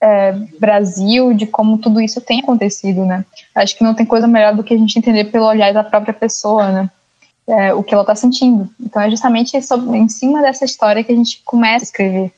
é, Brasil, de como tudo isso tem acontecido, né? Acho que não tem coisa melhor do que a gente entender pelo olhar da própria pessoa, né? É, o que ela está sentindo. Então é justamente sobre, em cima dessa história que a gente começa a escrever.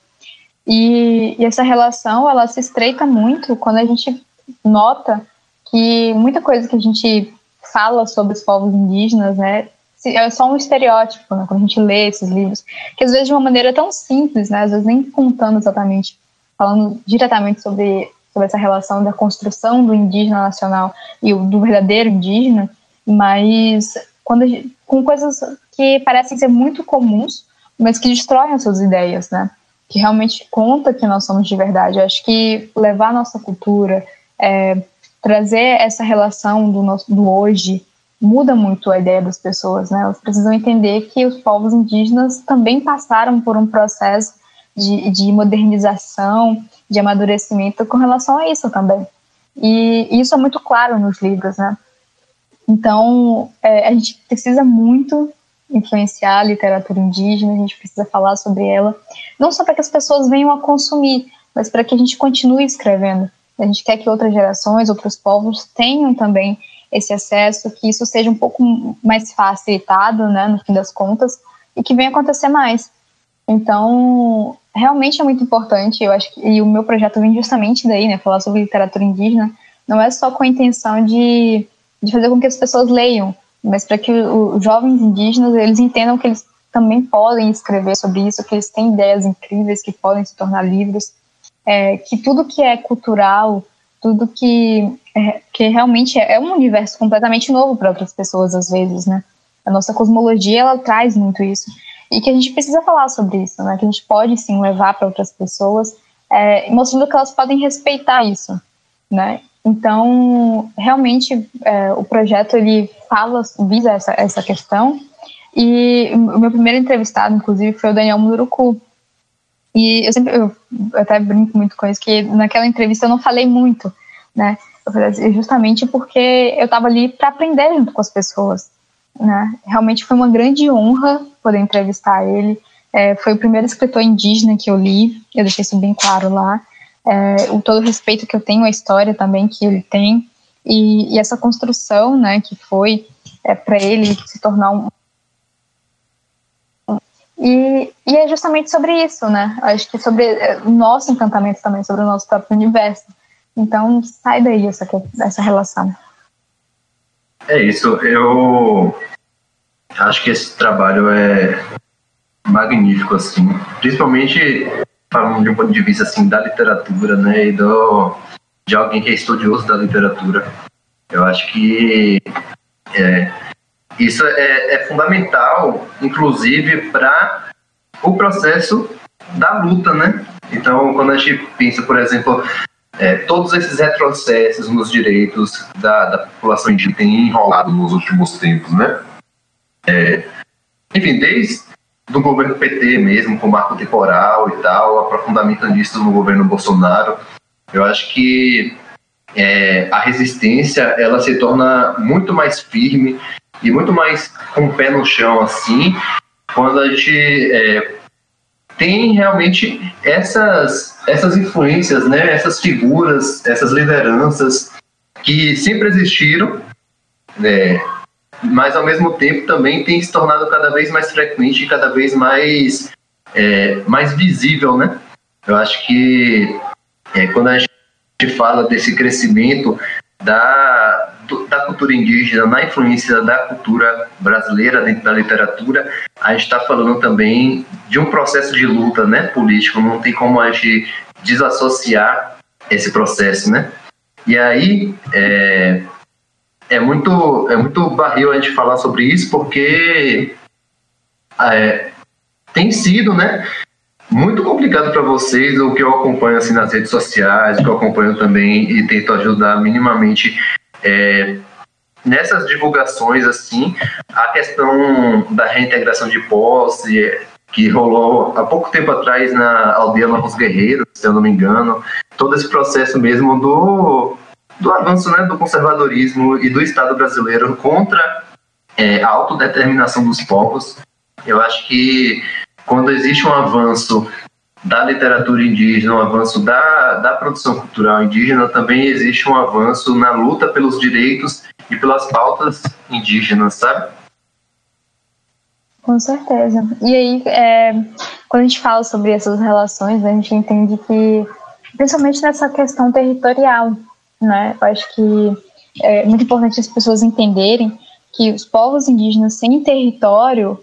E, e essa relação, ela se estreita muito quando a gente nota que muita coisa que a gente fala sobre os povos indígenas, né, é só um estereótipo, né, quando a gente lê esses livros, que às vezes de uma maneira tão simples, né, às vezes nem contando exatamente falando diretamente sobre, sobre essa relação da construção do indígena nacional e do verdadeiro indígena, mas quando gente, com coisas que parecem ser muito comuns, mas que destroem as suas ideias, né? Que realmente conta que nós somos de verdade. Eu acho que levar a nossa cultura, é, trazer essa relação do, nosso, do hoje, muda muito a ideia das pessoas, né? Elas precisam entender que os povos indígenas também passaram por um processo de, de modernização, de amadurecimento com relação a isso também. E isso é muito claro nos livros, né? Então, é, a gente precisa muito influenciar a literatura indígena, a gente precisa falar sobre ela, não só para que as pessoas venham a consumir, mas para que a gente continue escrevendo. A gente quer que outras gerações, outros povos tenham também esse acesso, que isso seja um pouco mais facilitado, né, no fim das contas, e que venha acontecer mais. Então, realmente é muito importante, eu acho que e o meu projeto vem justamente daí, né, falar sobre literatura indígena, não é só com a intenção de, de fazer com que as pessoas leiam, mas para que os jovens indígenas, eles entendam que eles também podem escrever sobre isso, que eles têm ideias incríveis que podem se tornar livros, é, que tudo que é cultural, tudo que, é, que realmente é, é um universo completamente novo para outras pessoas às vezes, né? A nossa cosmologia, ela traz muito isso e que a gente precisa falar sobre isso, né? Que a gente pode sim levar para outras pessoas, é, mostrando que elas podem respeitar isso, né? Então, realmente, é, o projeto ele fala, visa essa, essa questão. E o meu primeiro entrevistado, inclusive, foi o Daniel Murucu. E eu sempre, eu até brinco muito com isso, que naquela entrevista eu não falei muito, né? Assim, justamente porque eu estava ali para aprender junto com as pessoas. Né? Realmente foi uma grande honra poder entrevistar ele. É, foi o primeiro escritor indígena que eu li, eu deixei isso bem claro lá. É, o todo o respeito que eu tenho à história também que ele tem e, e essa construção, né, que foi é, para ele se tornar um e, e, é justamente sobre isso, né? Acho que sobre é, o nosso encantamento também, sobre o nosso próprio universo. Então, sai daí essa, essa relação. É isso. Eu acho que esse trabalho é magnífico, assim. Principalmente falando de um ponto de vista assim da literatura, né, e do de alguém que é estudioso da literatura. Eu acho que é, isso é, é fundamental, inclusive para o processo da luta, né? Então, quando a gente pensa, por exemplo, é, todos esses retrocessos nos direitos da, da população indígena têm enrolado nos últimos tempos, né? É, enfim, desde do governo PT mesmo, com marco temporal e tal, aprofundamento nisso no governo Bolsonaro, eu acho que é, a resistência ela se torna muito mais firme e muito mais com o pé no chão assim, quando a gente é, tem realmente essas, essas influências, né, essas figuras, essas lideranças que sempre existiram, né, mas ao mesmo tempo também tem se tornado cada vez mais frequente e cada vez mais, é, mais visível, né? Eu acho que é, quando a gente fala desse crescimento da, da cultura indígena, na influência da cultura brasileira dentro da literatura, a gente está falando também de um processo de luta né, político, não tem como a gente desassociar esse processo, né? E aí, é, é muito, é muito barril a gente falar sobre isso, porque é, tem sido, né, muito complicado para vocês o que eu acompanho assim nas redes sociais, o que eu acompanho também e tento ajudar minimamente é, nessas divulgações assim, a questão da reintegração de posse que rolou há pouco tempo atrás na aldeia Novos Guerreiros, se eu não me engano, todo esse processo mesmo do do avanço né, do conservadorismo e do Estado brasileiro contra é, a autodeterminação dos povos. Eu acho que quando existe um avanço da literatura indígena, um avanço da, da produção cultural indígena, também existe um avanço na luta pelos direitos e pelas pautas indígenas, sabe? Com certeza. E aí, é, quando a gente fala sobre essas relações, a gente entende que, principalmente nessa questão territorial, né? Eu acho que é muito importante as pessoas entenderem que os povos indígenas sem território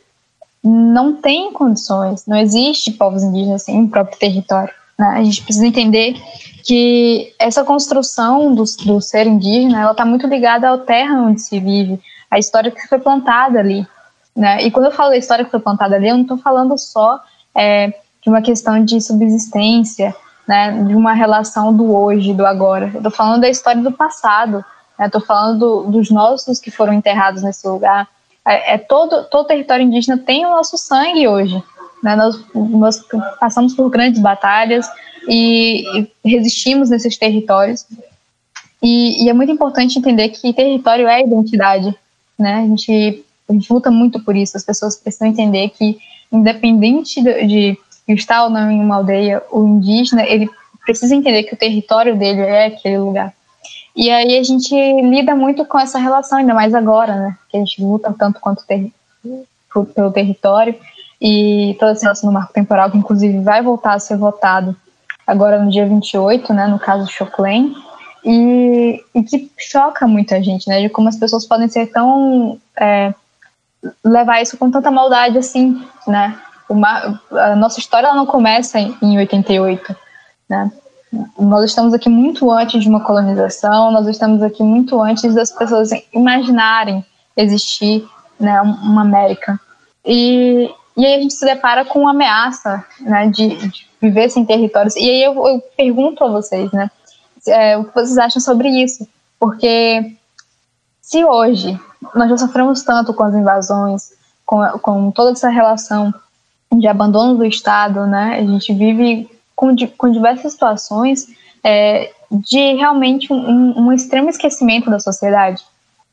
não têm condições, não existe povos indígenas sem um próprio território. Né? A gente precisa entender que essa construção do, do ser indígena ela está muito ligada à terra onde se vive, à história que foi plantada ali. Né? E quando eu falo da história que foi plantada ali, eu não estou falando só é, de uma questão de subsistência, né, de uma relação do hoje, do agora. Eu estou falando da história do passado. Né, falando do, dos nossos que foram enterrados nesse lugar. É, é, todo todo território indígena tem o nosso sangue hoje. Né? Nós, nós passamos por grandes batalhas e, e resistimos nesses territórios. E, e, é muito importante entender que território é identidade. Né? A, gente, a gente luta muito por isso. As pessoas precisam entender que, independente de, de estar ou não em uma aldeia, o indígena, ele precisa entender que o território dele é aquele lugar. E aí a gente lida muito com essa relação, ainda mais agora, né? Que a gente luta tanto quanto ter, pelo território e toda essa relação no marco temporal, que inclusive vai voltar a ser votado agora no dia 28, né? No caso Choclen. E, e que choca muita gente, né? De como as pessoas podem ser tão. É, levar isso com tanta maldade assim, né? Uma, a nossa história não começa em, em 88, né? Nós estamos aqui muito antes de uma colonização, nós estamos aqui muito antes das pessoas imaginarem existir né, uma América. E, e aí a gente se depara com uma ameaça né, de, de viver sem territórios. E aí eu, eu pergunto a vocês, né, é, o que vocês acham sobre isso? Porque se hoje nós já sofremos tanto com as invasões, com, com toda essa relação de abandono do Estado, né? A gente vive com, com diversas situações é, de realmente um, um, extremo esquecimento da sociedade,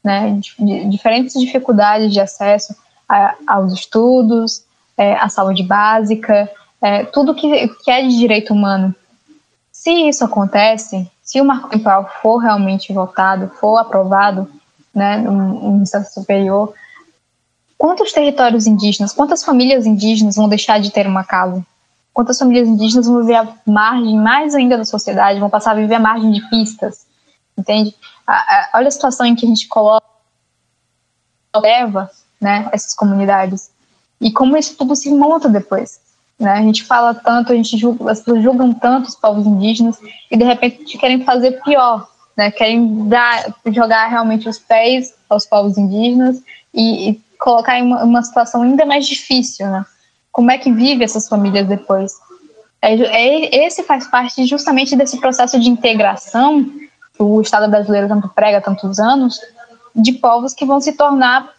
né? De, diferentes dificuldades de acesso a, aos estudos, é, à saúde básica, é, tudo que, que é de direito humano. Se isso acontece, se o marco temporal for realmente votado, for aprovado, né, no, no superior, Quantos territórios indígenas, quantas famílias indígenas vão deixar de ter uma casa? Quantas famílias indígenas vão viver à margem mais ainda da sociedade, vão passar a viver à margem de pistas? Entende? A, a, olha a situação em que a gente coloca, leva né, essas comunidades. E como isso tudo se monta depois. Né? A gente fala tanto, a gente julga, as pessoas julgam tanto os povos indígenas e de repente querem fazer pior, né? querem dar, jogar realmente os pés aos povos indígenas e, e colocar em uma, uma, situação ainda mais difícil, né? Como é que vive essas famílias depois? É, é, esse faz parte justamente desse processo de integração que o Estado brasileiro tanto prega há tantos anos, de povos que vão se tornar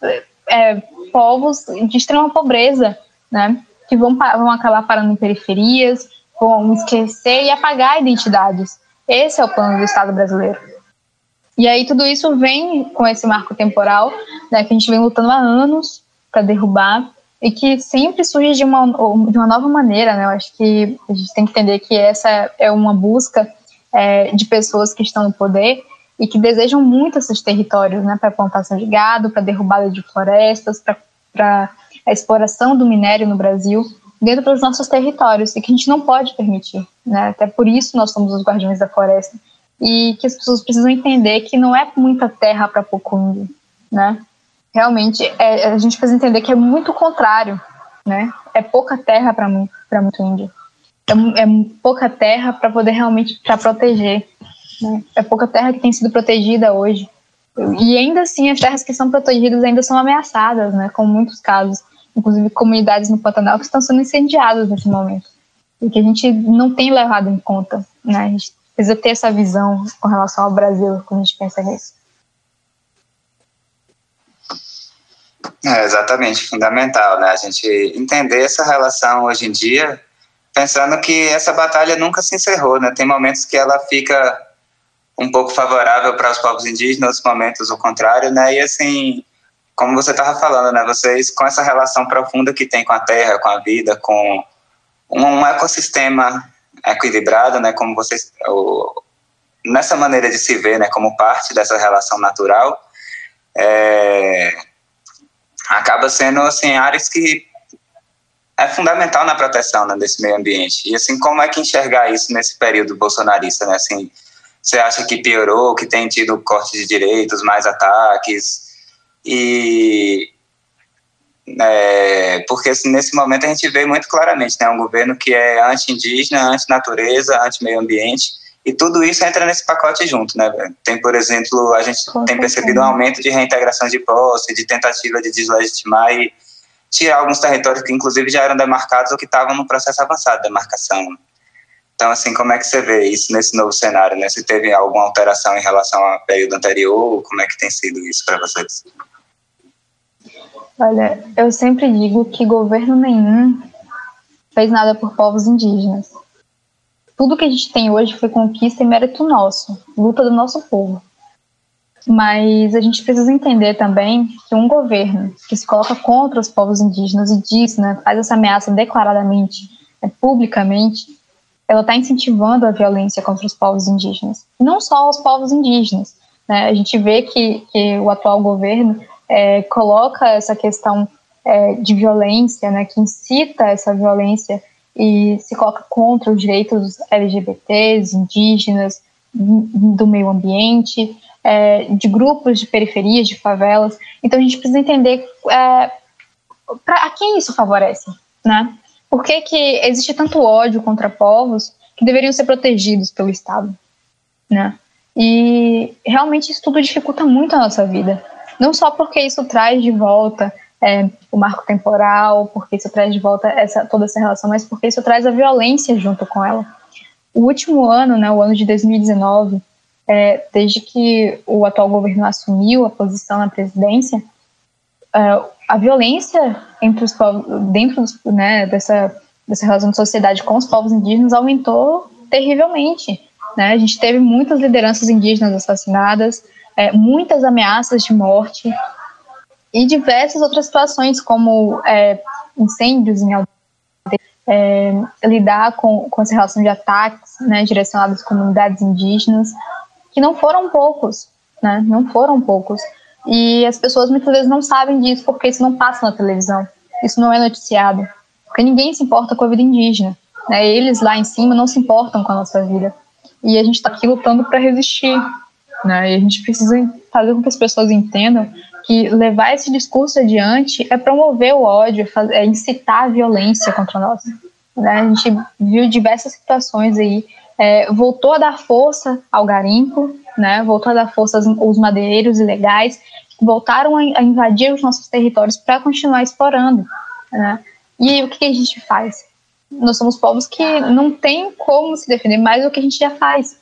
é, povos de extrema pobreza, né? Que vão, vão acabar parando em periferias, vão esquecer e apagar identidades. Esse é o plano do Estado brasileiro. E aí tudo isso vem com esse marco temporal, né, que a gente vem lutando há anos para derrubar e que sempre surge de uma, de uma nova maneira, né? Eu acho que a gente tem que entender que essa é uma busca é, de pessoas que estão no poder e que desejam muito esses territórios, né, para plantação de gado, para derrubada de florestas, para a exploração do minério no Brasil dentro dos nossos territórios e que a gente não pode permitir, né? Até por isso nós somos os guardiões da floresta e que as pessoas precisam entender que não é muita terra para pouco índio, né? Realmente é, a gente precisa entender que é muito contrário, né? É pouca terra para para muito índio, é, é pouca terra para poder realmente para proteger, né? É pouca terra que tem sido protegida hoje e ainda assim as terras que são protegidas ainda são ameaçadas, né? Com muitos casos inclusive comunidades no Pantanal que estão sendo incendiadas nesse momento e que a gente não tem levado em conta, né? A gente precisa ter essa visão com relação ao Brasil quando a gente pensa nisso. É exatamente fundamental, né? A gente entender essa relação hoje em dia, pensando que essa batalha nunca se encerrou, né? Tem momentos que ela fica um pouco favorável para os povos indígenas, outros momentos o contrário, né? E assim, como você estava falando, né? Vocês com essa relação profunda que tem com a Terra, com a vida, com um ecossistema equilibrado, né? Como vocês o, nessa maneira de se ver, né? Como parte dessa relação natural, é, acaba sendo assim áreas que é fundamental na proteção né, desse meio ambiente. E assim, como é que enxergar isso nesse período bolsonarista, né? Assim, você acha que piorou, que tem tido corte de direitos, mais ataques? E é, porque assim, nesse momento a gente vê muito claramente né, um governo que é anti-indígena, anti-natureza, anti-meio ambiente, e tudo isso entra nesse pacote junto. Né? Tem, por exemplo, a gente Com tem percebido um aumento de reintegração de posse, de tentativa de deslegitimar e tirar alguns territórios que inclusive já eram demarcados ou que estavam no processo avançado de demarcação. Então, assim, como é que você vê isso nesse novo cenário? Né? Se teve alguma alteração em relação ao período anterior, como é que tem sido isso para vocês? Olha, eu sempre digo que governo nenhum fez nada por povos indígenas. Tudo que a gente tem hoje foi conquista e mérito nosso, luta do nosso povo. Mas a gente precisa entender também que um governo que se coloca contra os povos indígenas e diz, né, faz essa ameaça declaradamente, né, publicamente, ela está incentivando a violência contra os povos indígenas. Não só os povos indígenas. Né? A gente vê que, que o atual governo é, coloca essa questão é, de violência, né, que incita essa violência e se coloca contra os direitos LGBTs, indígenas, do meio ambiente, é, de grupos de periferias, de favelas. Então a gente precisa entender é, para a quem isso favorece, né? Por que, que existe tanto ódio contra povos que deveriam ser protegidos pelo Estado, né? E realmente isso tudo dificulta muito a nossa vida. Não só porque isso traz de volta é, o marco temporal, porque isso traz de volta essa, toda essa relação, mas porque isso traz a violência junto com ela. O último ano, né, o ano de 2019, é, desde que o atual governo assumiu a posição na presidência, é, a violência entre os povos, dentro dos, né, dessa, dessa relação de sociedade com os povos indígenas aumentou terrivelmente. Né? A gente teve muitas lideranças indígenas assassinadas, é, muitas ameaças de morte e diversas outras situações, como é, incêndios em é, lidar com, com essa relação de ataques né, direcionados às comunidades indígenas, que não foram poucos, né, não foram poucos. E as pessoas muitas vezes não sabem disso porque isso não passa na televisão, isso não é noticiado, porque ninguém se importa com a vida indígena. Né, eles lá em cima não se importam com a nossa vida. E a gente está aqui lutando para resistir, né? E a gente precisa fazer com que as pessoas entendam que levar esse discurso adiante é promover o ódio, é incitar a violência contra nós. Né? A gente viu diversas situações aí, é, voltou a dar força ao garimpo, né? voltou a dar força aos, aos madeireiros ilegais, voltaram a, a invadir os nossos territórios para continuar explorando. Né? E aí, o que a gente faz? Nós somos povos que não tem como se defender mais do que a gente já faz.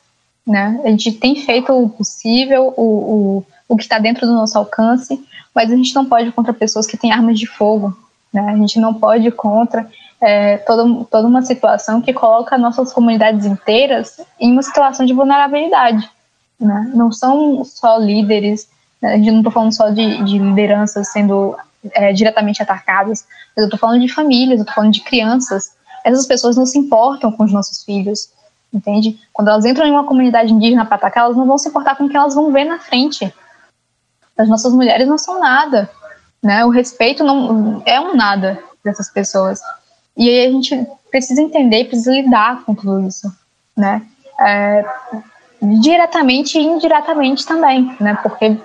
Né? A gente tem feito o possível, o, o, o que está dentro do nosso alcance, mas a gente não pode ir contra pessoas que têm armas de fogo. Né? A gente não pode ir contra é, toda, toda uma situação que coloca nossas comunidades inteiras em uma situação de vulnerabilidade. Né? Não são só líderes, né? a gente não está falando só de, de lideranças sendo é, diretamente atacadas, mas eu estou falando de famílias, eu estou falando de crianças. Essas pessoas não se importam com os nossos filhos, entende? Quando elas entram em uma comunidade indígena para atacar, elas não vão se importar com o que elas vão ver na frente. As nossas mulheres não são nada, né? O respeito não é um nada dessas pessoas. E aí a gente precisa entender, precisa lidar com tudo isso, né? É, diretamente e indiretamente também, né? Porque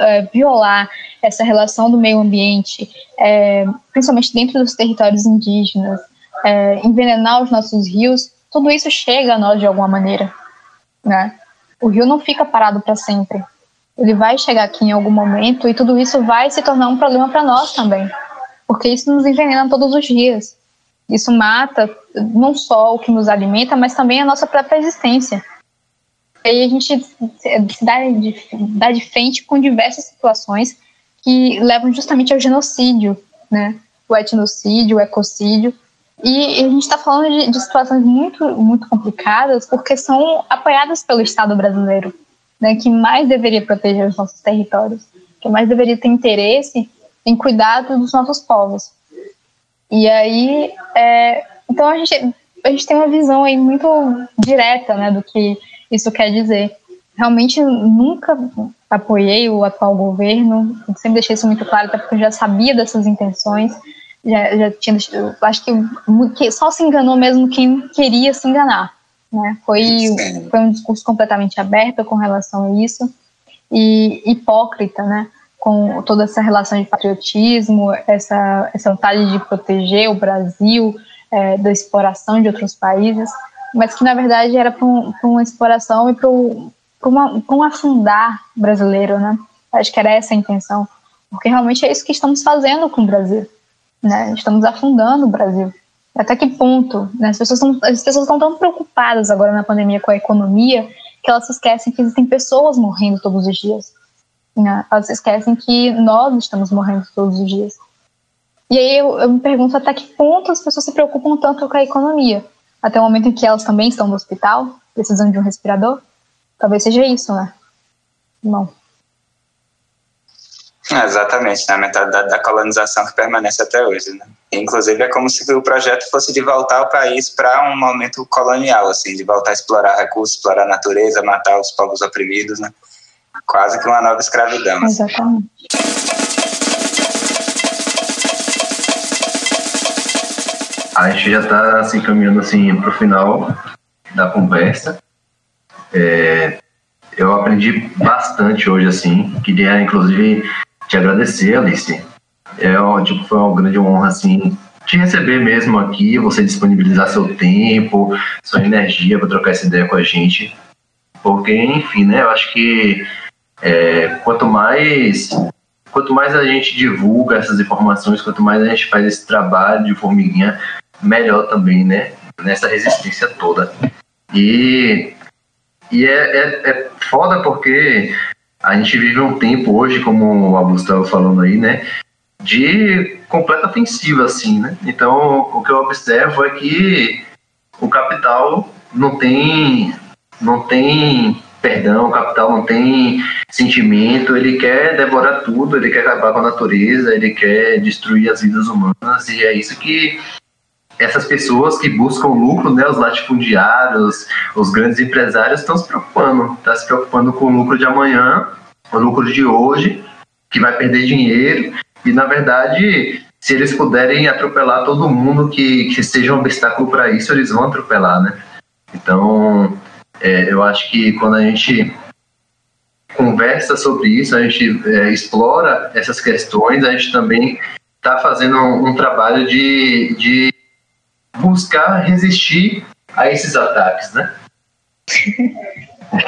é, violar essa relação do meio ambiente, é, principalmente dentro dos territórios indígenas, é, envenenar os nossos rios, tudo isso chega a nós de alguma maneira, né? O rio não fica parado para sempre. Ele vai chegar aqui em algum momento e tudo isso vai se tornar um problema para nós também, porque isso nos envenena todos os dias. Isso mata não só o que nos alimenta, mas também a nossa própria existência. E aí a gente se dá de, dá de frente com diversas situações que levam justamente ao genocídio, né? O etnocídio, o ecocídio. E a gente está falando de, de, situações muito, muito complicadas porque são apoiadas pelo Estado brasileiro, né? Que mais deveria proteger os nossos territórios, que mais deveria ter interesse em cuidar dos nossos povos. E aí, é, então a gente, a gente tem uma visão aí muito direta, né, do que isso quer dizer. Realmente nunca apoiei o atual governo, sempre deixei isso muito claro, até porque eu já sabia dessas intenções, já, já tinha, acho que, que só se enganou mesmo quem queria se enganar, né? Foi, foi um discurso completamente aberto com relação a isso e hipócrita, né? com toda essa relação de patriotismo, essa, essa vontade de proteger o Brasil é, da exploração de outros países, mas que na verdade era para um, uma exploração e para um afundar brasileiro, né? Acho que era essa a intenção, porque realmente é isso que estamos fazendo com o Brasil, né? Estamos afundando o Brasil. Até que ponto? Né? As, pessoas estão, as pessoas estão tão preocupadas agora na pandemia com a economia que elas esquecem que existem pessoas morrendo todos os dias né? Elas esquecem que nós estamos morrendo todos os dias. E aí eu, eu, me pergunto até que ponto as pessoas se preocupam tanto com a economia. Até o momento em que elas também estão no hospital, precisando de um respirador. Talvez seja isso, né? Não. Exatamente, na né? mentalidade da colonização que permanece até hoje. Né? Inclusive, é como se o projeto fosse de voltar o país para um momento colonial, assim, de voltar a explorar recursos, explorar a natureza, matar os povos oprimidos, né? quase que uma nova escravidão. Assim. Exatamente. A gente já está assim, caminhando assim, para o final da conversa. É, eu aprendi bastante hoje, assim. Queria, inclusive, te agradecer, Alice. É, tipo, foi uma grande honra, assim, te receber mesmo aqui, você disponibilizar seu tempo, sua energia para trocar essa ideia com a gente. Porque, enfim, né, eu acho que é, quanto mais quanto mais a gente divulga essas informações, quanto mais a gente faz esse trabalho de formiguinha, melhor também, né? Nessa resistência toda. E, e é, é, é foda porque a gente vive um tempo hoje, como o Augusto estava falando aí, né? De completa ofensiva, assim, né? Então, o que eu observo é que o capital não tem, não tem perdão, o capital não tem sentimento, ele quer devorar tudo, ele quer acabar com a natureza, ele quer destruir as vidas humanas, e é isso que essas pessoas que buscam lucro, né, os latifundiários, os grandes empresários, estão se preocupando, tá se preocupando com o lucro de amanhã, o lucro de hoje, que vai perder dinheiro, e na verdade, se eles puderem atropelar todo mundo que, que seja um obstáculo para isso, eles vão atropelar, né? Então, é, eu acho que quando a gente conversa sobre isso, a gente é, explora essas questões, a gente também está fazendo um, um, trabalho de, de buscar resistir a esses ataques, né?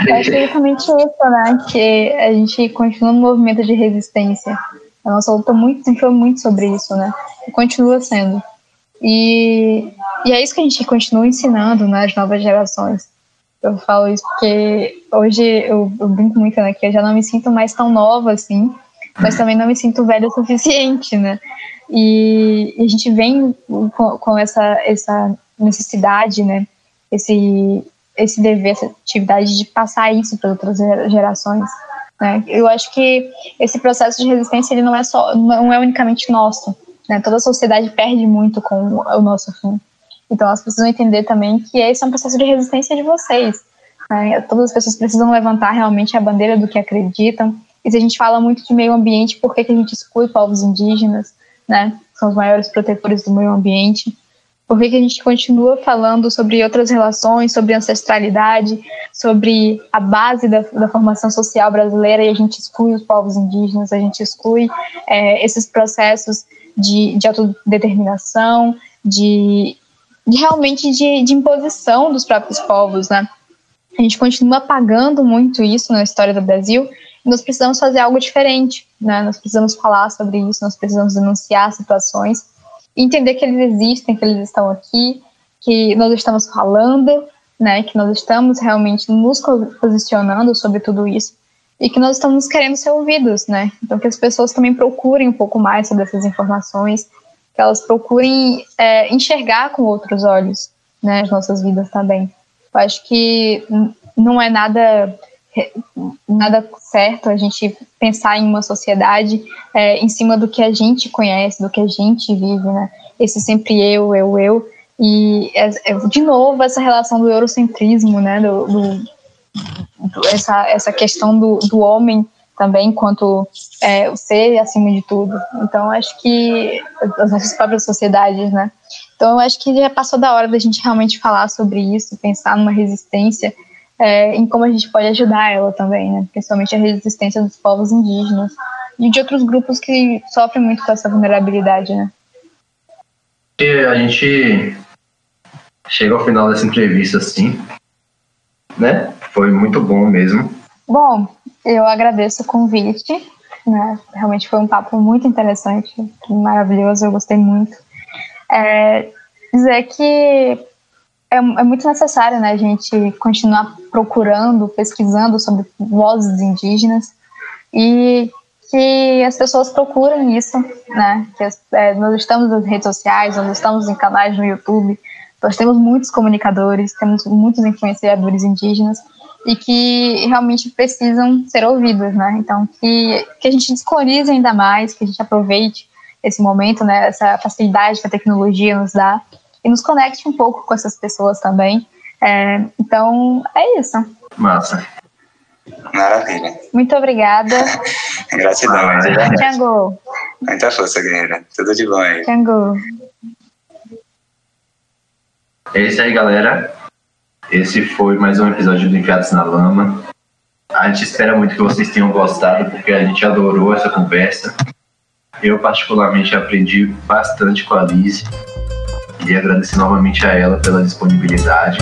Eu acho é exatamente isso, né? Que a gente continua no movimento de resistência. A nossa luta muito, sempre foi muito sobre isso, né? E continua sendo. E, e é isso que a gente continua ensinando né, novas gerações. Eu falo isso porque hoje eu, eu brinco muito, né? Que eu já não me sinto mais tão nova assim, mas também não me sinto velha o suficiente, né? E, e a gente vem com, com, essa, essa necessidade, né? Esse, esse dever, essa atividade de passar isso para outras gerações. Né? Eu acho que esse processo de resistência ele não é só, não é unicamente nosso. Né? Toda a sociedade perde muito com o nosso fim. Então elas precisam entender também que esse é um processo de resistência de vocês. Né? Todas as pessoas precisam levantar realmente a bandeira do que acreditam. E se a gente fala muito de meio ambiente, por que, que a gente exclui povos indígenas, né? São os maiores protetores do meio ambiente. Por que, que a gente continua falando sobre outras relações, sobre ancestralidade, sobre a base da, da formação social brasileira e a gente exclui os povos indígenas, a gente exclui é, esses processos de, de autodeterminação, de, de realmente de, de imposição dos próprios povos, né? A gente continua apagando muito isso na história do Brasil nós precisamos fazer algo diferente, né? Nós precisamos falar sobre isso, nós precisamos denunciar situações, entender que eles existem, que eles estão aqui, que nós estamos falando, né? Que nós estamos realmente nos posicionando sobre tudo isso e que nós estamos querendo ser ouvidos, né? Então que as pessoas também procurem um pouco mais sobre essas informações, que elas procurem é, enxergar com outros olhos, né, as nossas vidas também. Eu acho que não é nada nada certo a gente pensar em uma sociedade é, em cima do que a gente conhece, do que a gente vive, né? Esse sempre eu, eu, eu. E, é, é, de novo, essa relação do eurocentrismo, né? Do, do, essa, essa questão do, do homem também enquanto é, o ser acima de tudo. Então, acho que as nossas próprias sociedades, né? Então, acho que já passou da hora da gente realmente falar sobre isso, pensar numa resistência, é, em como a gente pode ajudar ela também, né? Principalmente a resistência dos povos indígenas e de outros grupos que sofrem muito com essa vulnerabilidade, né? E a gente chega ao final dessa entrevista assim, né? Foi muito bom mesmo. Bom, eu agradeço o convite. Né? Realmente foi um papo muito interessante, maravilhoso, eu gostei muito. É, dizer que é, é, muito necessário né, a gente continuar procurando, pesquisando sobre vozes indígenas e que as pessoas procurem isso, né? Que é, nós estamos nas redes sociais, nós estamos em canais no YouTube, nós temos muitos comunicadores, temos muitos influenciadores indígenas e que realmente precisam ser ouvidos, né? Então, que, que a gente descolorize ainda mais, que a gente aproveite esse momento, né? Essa facilidade que a tecnologia nos dá e nos conecte um pouco com essas pessoas também. É, então, é isso. Massa. Maravilha. Muito obrigada. Gratidão, verdade. Tiago. Muita força, guerreira. Tudo de bom aí. Tiago. É isso aí, galera. Esse foi mais um episódio do Enfiados na Lama. A gente espera muito que vocês tenham gostado, porque a gente adorou essa conversa. Eu, particularmente, aprendi bastante com a Liz. Queria agradecer novamente a ela pela disponibilidade.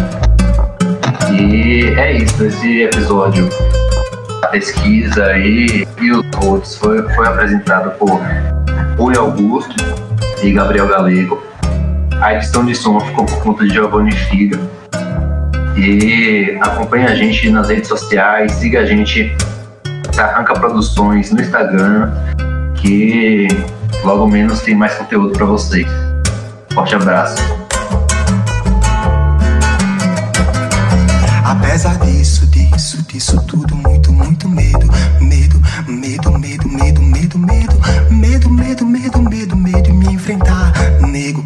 E é isso, esse episódio, a pesquisa e, e os outros foi, foi apresentado por Rui Augusto e Gabriel Galego. A edição de som ficou por conta de Giovanni Figa. E acompanhe a gente nas redes sociais, siga a gente Arranca Produções no Instagram, que logo menos tem mais conteúdo para vocês. Forte abraço. Apesar disso, disso, disso tudo, muito, muito medo, medo, medo, medo, medo, medo, medo, medo, medo, medo, medo, medo, medo, medo me enfrentar, nego.